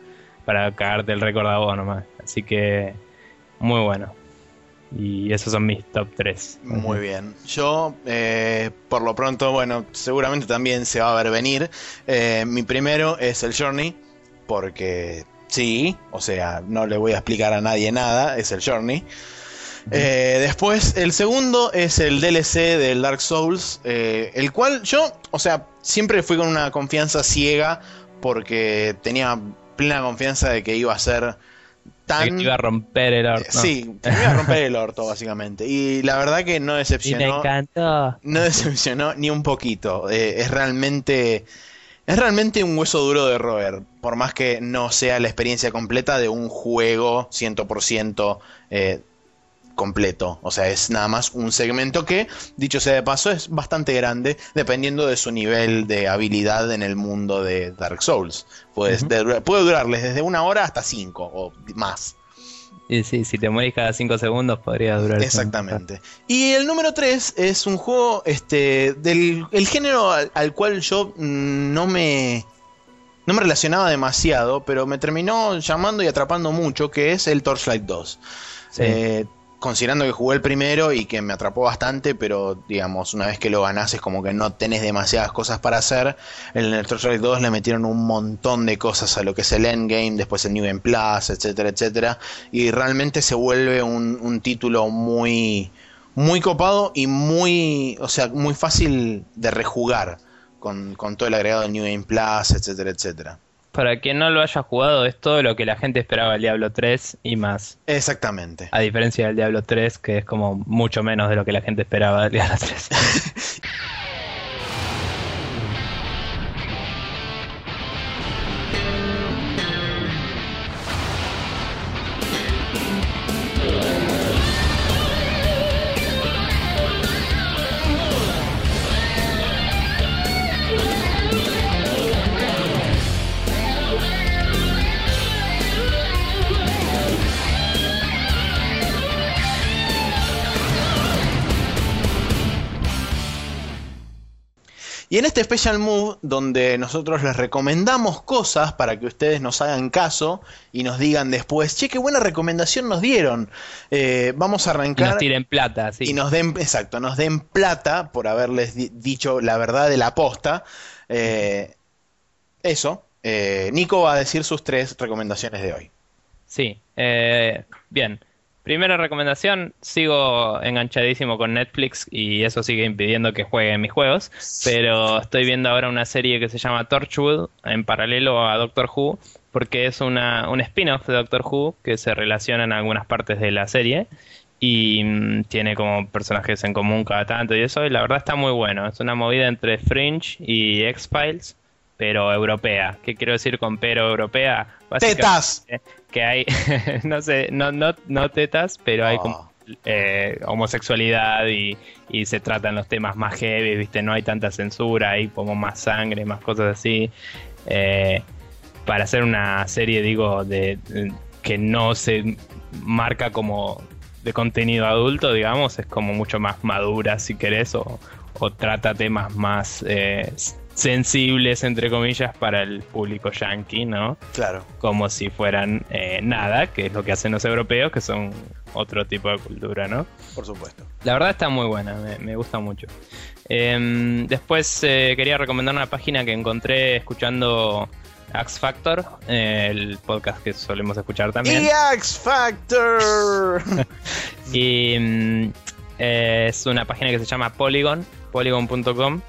para cagarte el récord a vos nomás. Así que muy bueno. Y esos son mis top 3. Muy bien. Yo, eh, por lo pronto, bueno, seguramente también se va a ver venir. Eh, mi primero es el Journey, porque sí, o sea, no le voy a explicar a nadie nada, es el Journey. Eh, después, el segundo es el DLC del Dark Souls, el cual yo, o sea, siempre fui con una confianza ciega porque tenía plena confianza de que iba a ser tan... iba a romper el orto. Sí, iba a romper el orto, básicamente. Y la verdad que no decepcionó. me encantó. No decepcionó ni un poquito. Eh, es realmente... Es realmente un hueso duro de roer, por más que no sea la experiencia completa de un juego 100% eh, completo. O sea, es nada más un segmento que, dicho sea de paso, es bastante grande dependiendo de su nivel de habilidad en el mundo de Dark Souls. puede durarles desde una hora hasta cinco o más. Y sí, si te mueres cada cinco segundos podría durar. Exactamente. Y el número 3 es un juego este, del el género al, cual yo no me, no me relacionaba demasiado, pero me terminó llamando y atrapando mucho, que es el Torchlight 2. Sí. Eh, considerando que jugué el primero y que me atrapó bastante, pero digamos, una vez que lo ganás es como que no tenés demasiadas cosas para hacer. En el Torchlight 2 le metieron un montón de cosas a lo que es el Endgame, después el New Game Plus, etcétera, etcétera. Y realmente se vuelve un, título muy, muy copado y muy, o sea, muy fácil de rejugar con, con todo el agregado del New Game Plus, etcétera, etcétera. Para quien no lo haya jugado, es todo lo que la gente esperaba del Diablo 3 y más. Exactamente. A diferencia del Diablo 3, que es como mucho menos de lo que la gente esperaba del Diablo 3. Y en este Special Move, donde nosotros les recomendamos cosas para que ustedes nos hagan caso y nos digan después, che, qué buena recomendación nos dieron. Eh, vamos a Y arrancar. nos tiren plata, sí. Y nos den, exacto, nos den plata por haberles di- dicho la verdad de la posta. Eh, eso. eh, Nico va a decir sus tres recomendaciones de hoy. Sí, eh, bien. Primera recomendación, sigo enganchadísimo con Netflix y eso sigue impidiendo que juegue mis juegos, pero estoy viendo ahora una serie que se llama Torchwood en paralelo a Doctor Who, porque es una, un spin-off de Doctor Who que se relaciona en algunas partes de la serie y mm, tiene como personajes en común cada tanto y eso, y la verdad está muy bueno. Es una movida entre Fringe y X-Files, pero europea. ¿Qué quiero decir con pero europea? ¡Tetas! Que hay, no sé, no, no, no tetas, pero hay como eh, homosexualidad y, y se tratan los temas más heavy, ¿viste? No hay tanta censura, hay como más sangre, más cosas así. Eh, para hacer una serie, digo, de, de- que no se marca como de contenido adulto, digamos, es como mucho más madura, si querés, o, o trata temas más eh, sensibles, entre comillas, para el público yankee, ¿no? Claro. como si fueran eh, nada, que es lo que hacen los europeos, que son otro tipo de cultura, ¿no? Por supuesto. La verdad está muy buena, me, me gusta mucho. Em, después eh, quería recomendar una página que encontré escuchando X Factor, eh, el podcast que solemos escuchar también. ¡Y X Factor! Y mm, eh, es una página que se llama Polygon, polygon.com.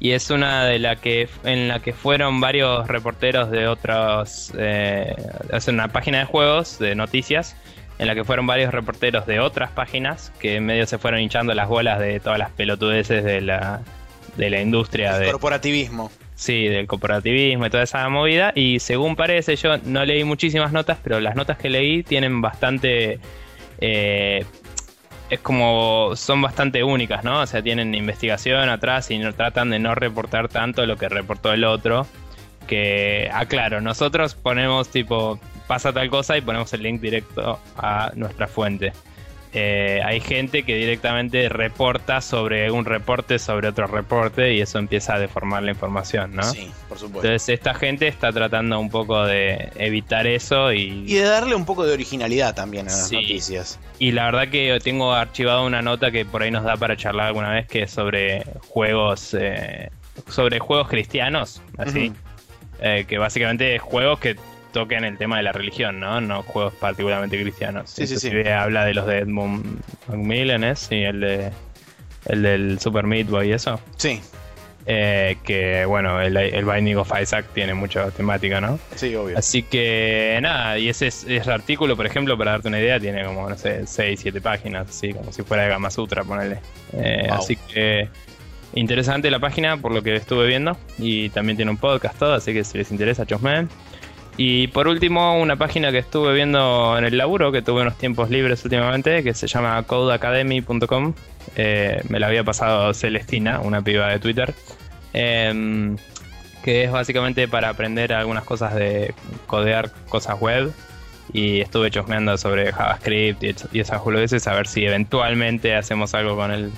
Y es una de la que en la que fueron varios reporteros de otros. Eh, es una página de juegos, de noticias, en la que fueron varios reporteros de otras páginas que en medio se fueron hinchando las bolas de todas las pelotudeces de la, de la industria de, Corporativismo. Sí, del corporativismo y toda esa movida. Y según parece, yo no leí muchísimas notas, pero las notas que leí tienen bastante. eh, es como. son bastante únicas, ¿no? O sea, tienen investigación atrás y no tratan de no reportar tanto lo que reportó el otro. Que, aclaro, nosotros ponemos tipo. pasa tal cosa y ponemos el link directo a nuestra fuente. Eh, hay gente que directamente reporta sobre un reporte sobre otro reporte y eso empieza a deformar la información, ¿no? Sí, por supuesto. Entonces esta gente está tratando un poco de evitar eso y, Y de darle un poco de originalidad también a las Sí. noticias. y la verdad que tengo archivado una nota que por ahí nos da para charlar alguna vez que es sobre juegos eh, sobre juegos cristianos, así eh, que básicamente juegos que toquen el tema de la religión, ¿no? No juegos particularmente cristianos. Sí, sí, sí. Habla de los de Edmund Macmillan, ¿es? Y el de el del Super Meat Boy y eso. Sí, Eh, que bueno, el, el Binding of Isaac tiene mucha temática, ¿no? sí, obvio. Así que nada, y ese, ese artículo, por ejemplo, para darte una idea, tiene como, no sé, 6, 7 páginas, así como si fuera de Gama Sutra, ponele. Eh, Wow. Así que interesante la página por lo que estuve viendo, y también tiene un podcast todo, así que si les interesa, chosmen. Y por último, una página que estuve viendo en el laburo, que tuve unos tiempos libres últimamente, que se llama codeacademy.com. Eh, me la había pasado Celestina, una piba de Twitter. Em, que es básicamente para aprender algunas cosas de codear cosas web. Y estuve chosmeando sobre JavaScript y, y esas boludeces, a ver si eventualmente hacemos algo con el.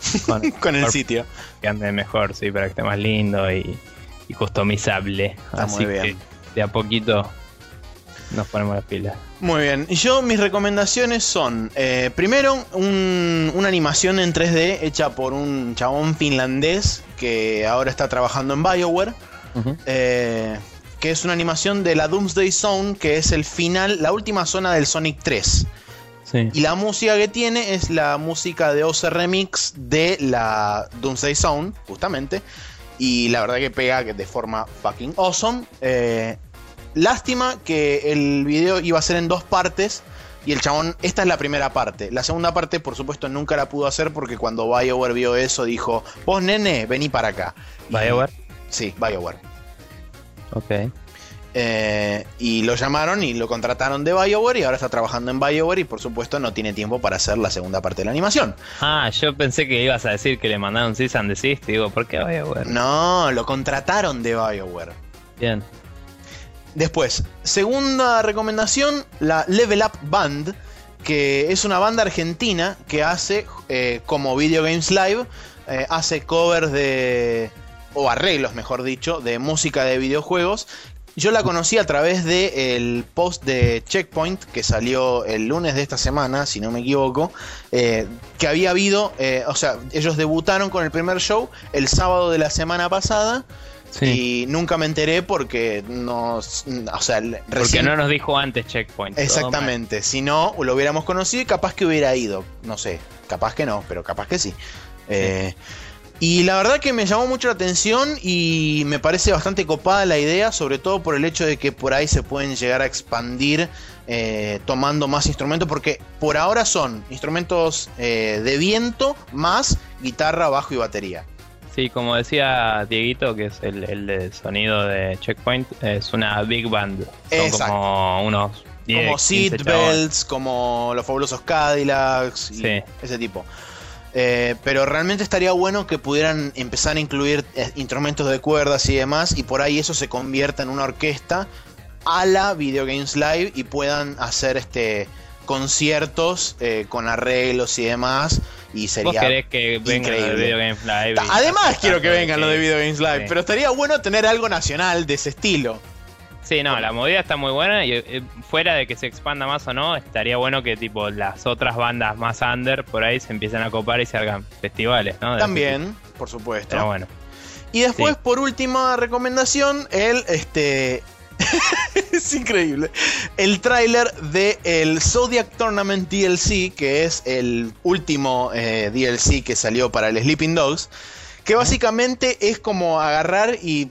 Con, Con el sitio. que ande mejor, sí, para que esté más lindo y, y customizable. Está Así muy bien. que de a poquito nos ponemos las pilas. Muy bien. Y yo, mis recomendaciones son: eh, primero, un- una animación en 3D hecha por un chabón finlandés que ahora está trabajando en Bioware. eh, que es una animación de la Doomsday Zone, que es el final, la última zona del Sonic 3. Sí. Y la música que tiene es la música de OC Remix de la Doomsday Zone, justamente. Y la verdad que pega de forma fucking awesome. Eh, lástima que el video iba a ser en dos partes. Y el chabón, esta es la primera parte. La segunda parte, por supuesto, nunca la pudo hacer porque cuando BioWare vio eso dijo, vos nene, vení para acá. Y- BioWare. Sí, BioWare. Ok. Eh, y lo llamaron y lo contrataron de BioWare y ahora está trabajando en BioWare y por supuesto no tiene tiempo para hacer la segunda parte de la animación. Ah, yo pensé que ibas a decir que le mandaron cease and desist. y Digo, ¿por qué BioWare? No, lo contrataron de BioWare. Bien. Después, segunda recomendación, la Level Up Band, que es una banda argentina que hace, eh, como Video Games Live, eh, hace covers de, o arreglos mejor dicho, de música de videojuegos. Yo la conocí a través del post de Checkpoint que salió el lunes de esta semana, si no me equivoco, eh, que había habido, eh, o sea, ellos debutaron con el primer show el sábado de la semana pasada. Sí. Y nunca me enteré porque no. O sea, Porque recién. no nos dijo antes Checkpoint. Exactamente. Si no, lo hubiéramos conocido y capaz que hubiera ido. No sé. Capaz que no, pero capaz que sí. Eh, y la verdad que me llamó mucho la atención y me parece bastante copada la idea, sobre todo por el hecho de que por ahí se pueden llegar a expandir eh, tomando más instrumentos, porque por ahora son instrumentos eh, de viento más guitarra, bajo y batería. Sí, como decía Dieguito, que es el, el de sonido de Checkpoint, es una big band. Son Exacto. como unos 10, como 15 chabones. Seatbelts, como los fabulosos Cadillacs y Sí. ese tipo. Eh, pero realmente estaría bueno que pudieran empezar a incluir eh, instrumentos de cuerdas y demás, y por ahí eso se convierta en una orquesta a la Video Games Live y puedan hacer este conciertos eh, con arreglos y demás. Y Vos sería. querés que venga increíble. de Video Games Live. Además, quiero que vengan los de Video Games Live, Sí. pero estaría bueno tener algo nacional de ese estilo. Sí, no, la movida está muy buena y eh, fuera de que se expanda más o no, estaría bueno que tipo las otras bandas más under por ahí se empiecen a copar y se hagan festivales, ¿no? De- También, por supuesto. Pero bueno. Y después, Sí. por última recomendación, el este. es increíble. El tráiler de el Zodiac Tournament DLC, que es el último eh, DLC que salió para el Sleeping Dogs. Que básicamente es como agarrar y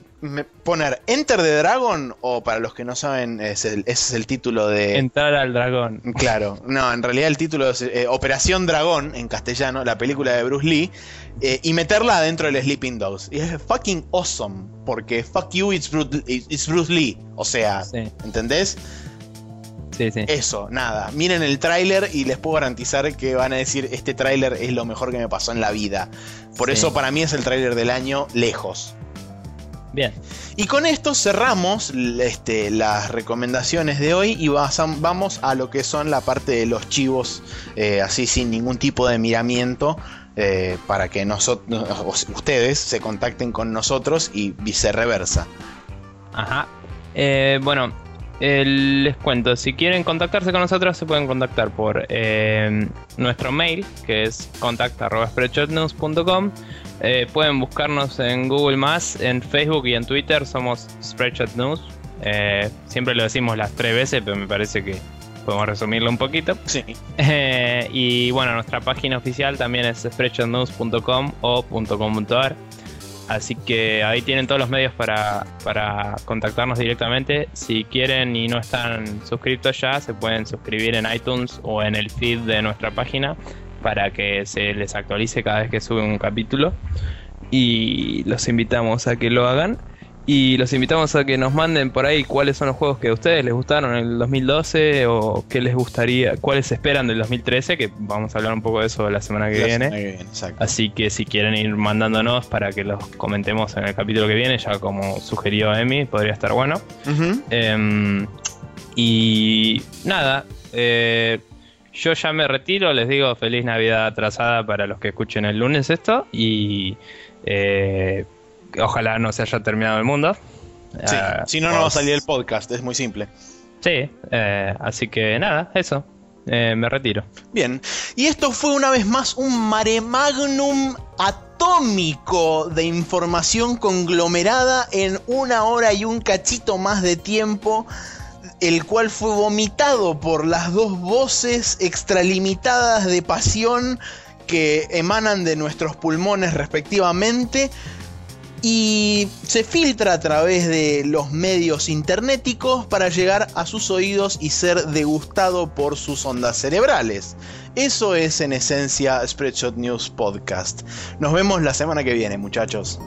poner Enter the Dragon, o para los que no saben, es el, ese es el título de. Entrar al dragón. Claro, no, en realidad el título es eh, Operación Dragón en castellano, la película de Bruce Lee, eh, y meterla dentro del Sleeping Dogs. Y es fucking awesome, porque fuck you, it's Bruce, it's Bruce Lee. O sea, Sí, ¿entendés? sí, sí. Eso, nada. Miren el tráiler y les puedo garantizar que van a decir, este tráiler es lo mejor que me pasó en la vida. Por eso para mí es el tráiler del año lejos. Bien. Y con esto cerramos este, las recomendaciones de hoy y vamos a lo que son la parte de los chivos, eh, así sin ningún tipo de miramiento, eh, para que nosotros, ustedes se contacten con nosotros y viceversa. Ajá. Eh, bueno, les cuento, si quieren contactarse con nosotros se pueden contactar por nuestro mail, que es contact.spreadshotnews.com. Eh, pueden buscarnos en Google en Facebook y en Twitter somos Spreadshot News. Eh, siempre lo decimos las tres veces, pero me parece que podemos resumirlo un poquito. Sí. Eh, y bueno, nuestra página oficial también es spreadshotnews.com o .com.ar. Así que ahí tienen todos los medios para, para contactarnos directamente. Si quieren y no están suscritos ya, se pueden suscribir en iTunes o en el feed de nuestra página para que se les actualice cada vez que sube un capítulo. Y los invitamos a que lo hagan. Y los invitamos a que nos manden por ahí cuáles son los juegos que a ustedes les gustaron en el 2012 o qué les gustaría, cuáles esperan del 2013, que vamos a hablar un poco de eso la semana que La viene. semana que viene, exacto. Así que si quieren ir mandándonos para que los comentemos en el capítulo que viene, ya como sugirió Emi, podría estar bueno. Em, y nada, eh, yo ya me retiro, les digo feliz Navidad atrasada para los que escuchen el lunes esto y eh, ojalá no se haya terminado el mundo. Sí, Ah, si no, no va a salir el podcast, es muy simple. Sí, eh, así que nada, eso. Eh, me retiro. Bien, y esto fue una vez más un mare magnum atómico de información conglomerada en una hora y un cachito más de tiempo, el cual fue vomitado por las dos voces extralimitadas de pasión que emanan de nuestros pulmones respectivamente. y se filtra a través de los medios internéticos para llegar a sus oídos y ser degustado por sus ondas cerebrales. Eso es en esencia Spreadshot News Podcast. Nos vemos la semana que viene, muchachos.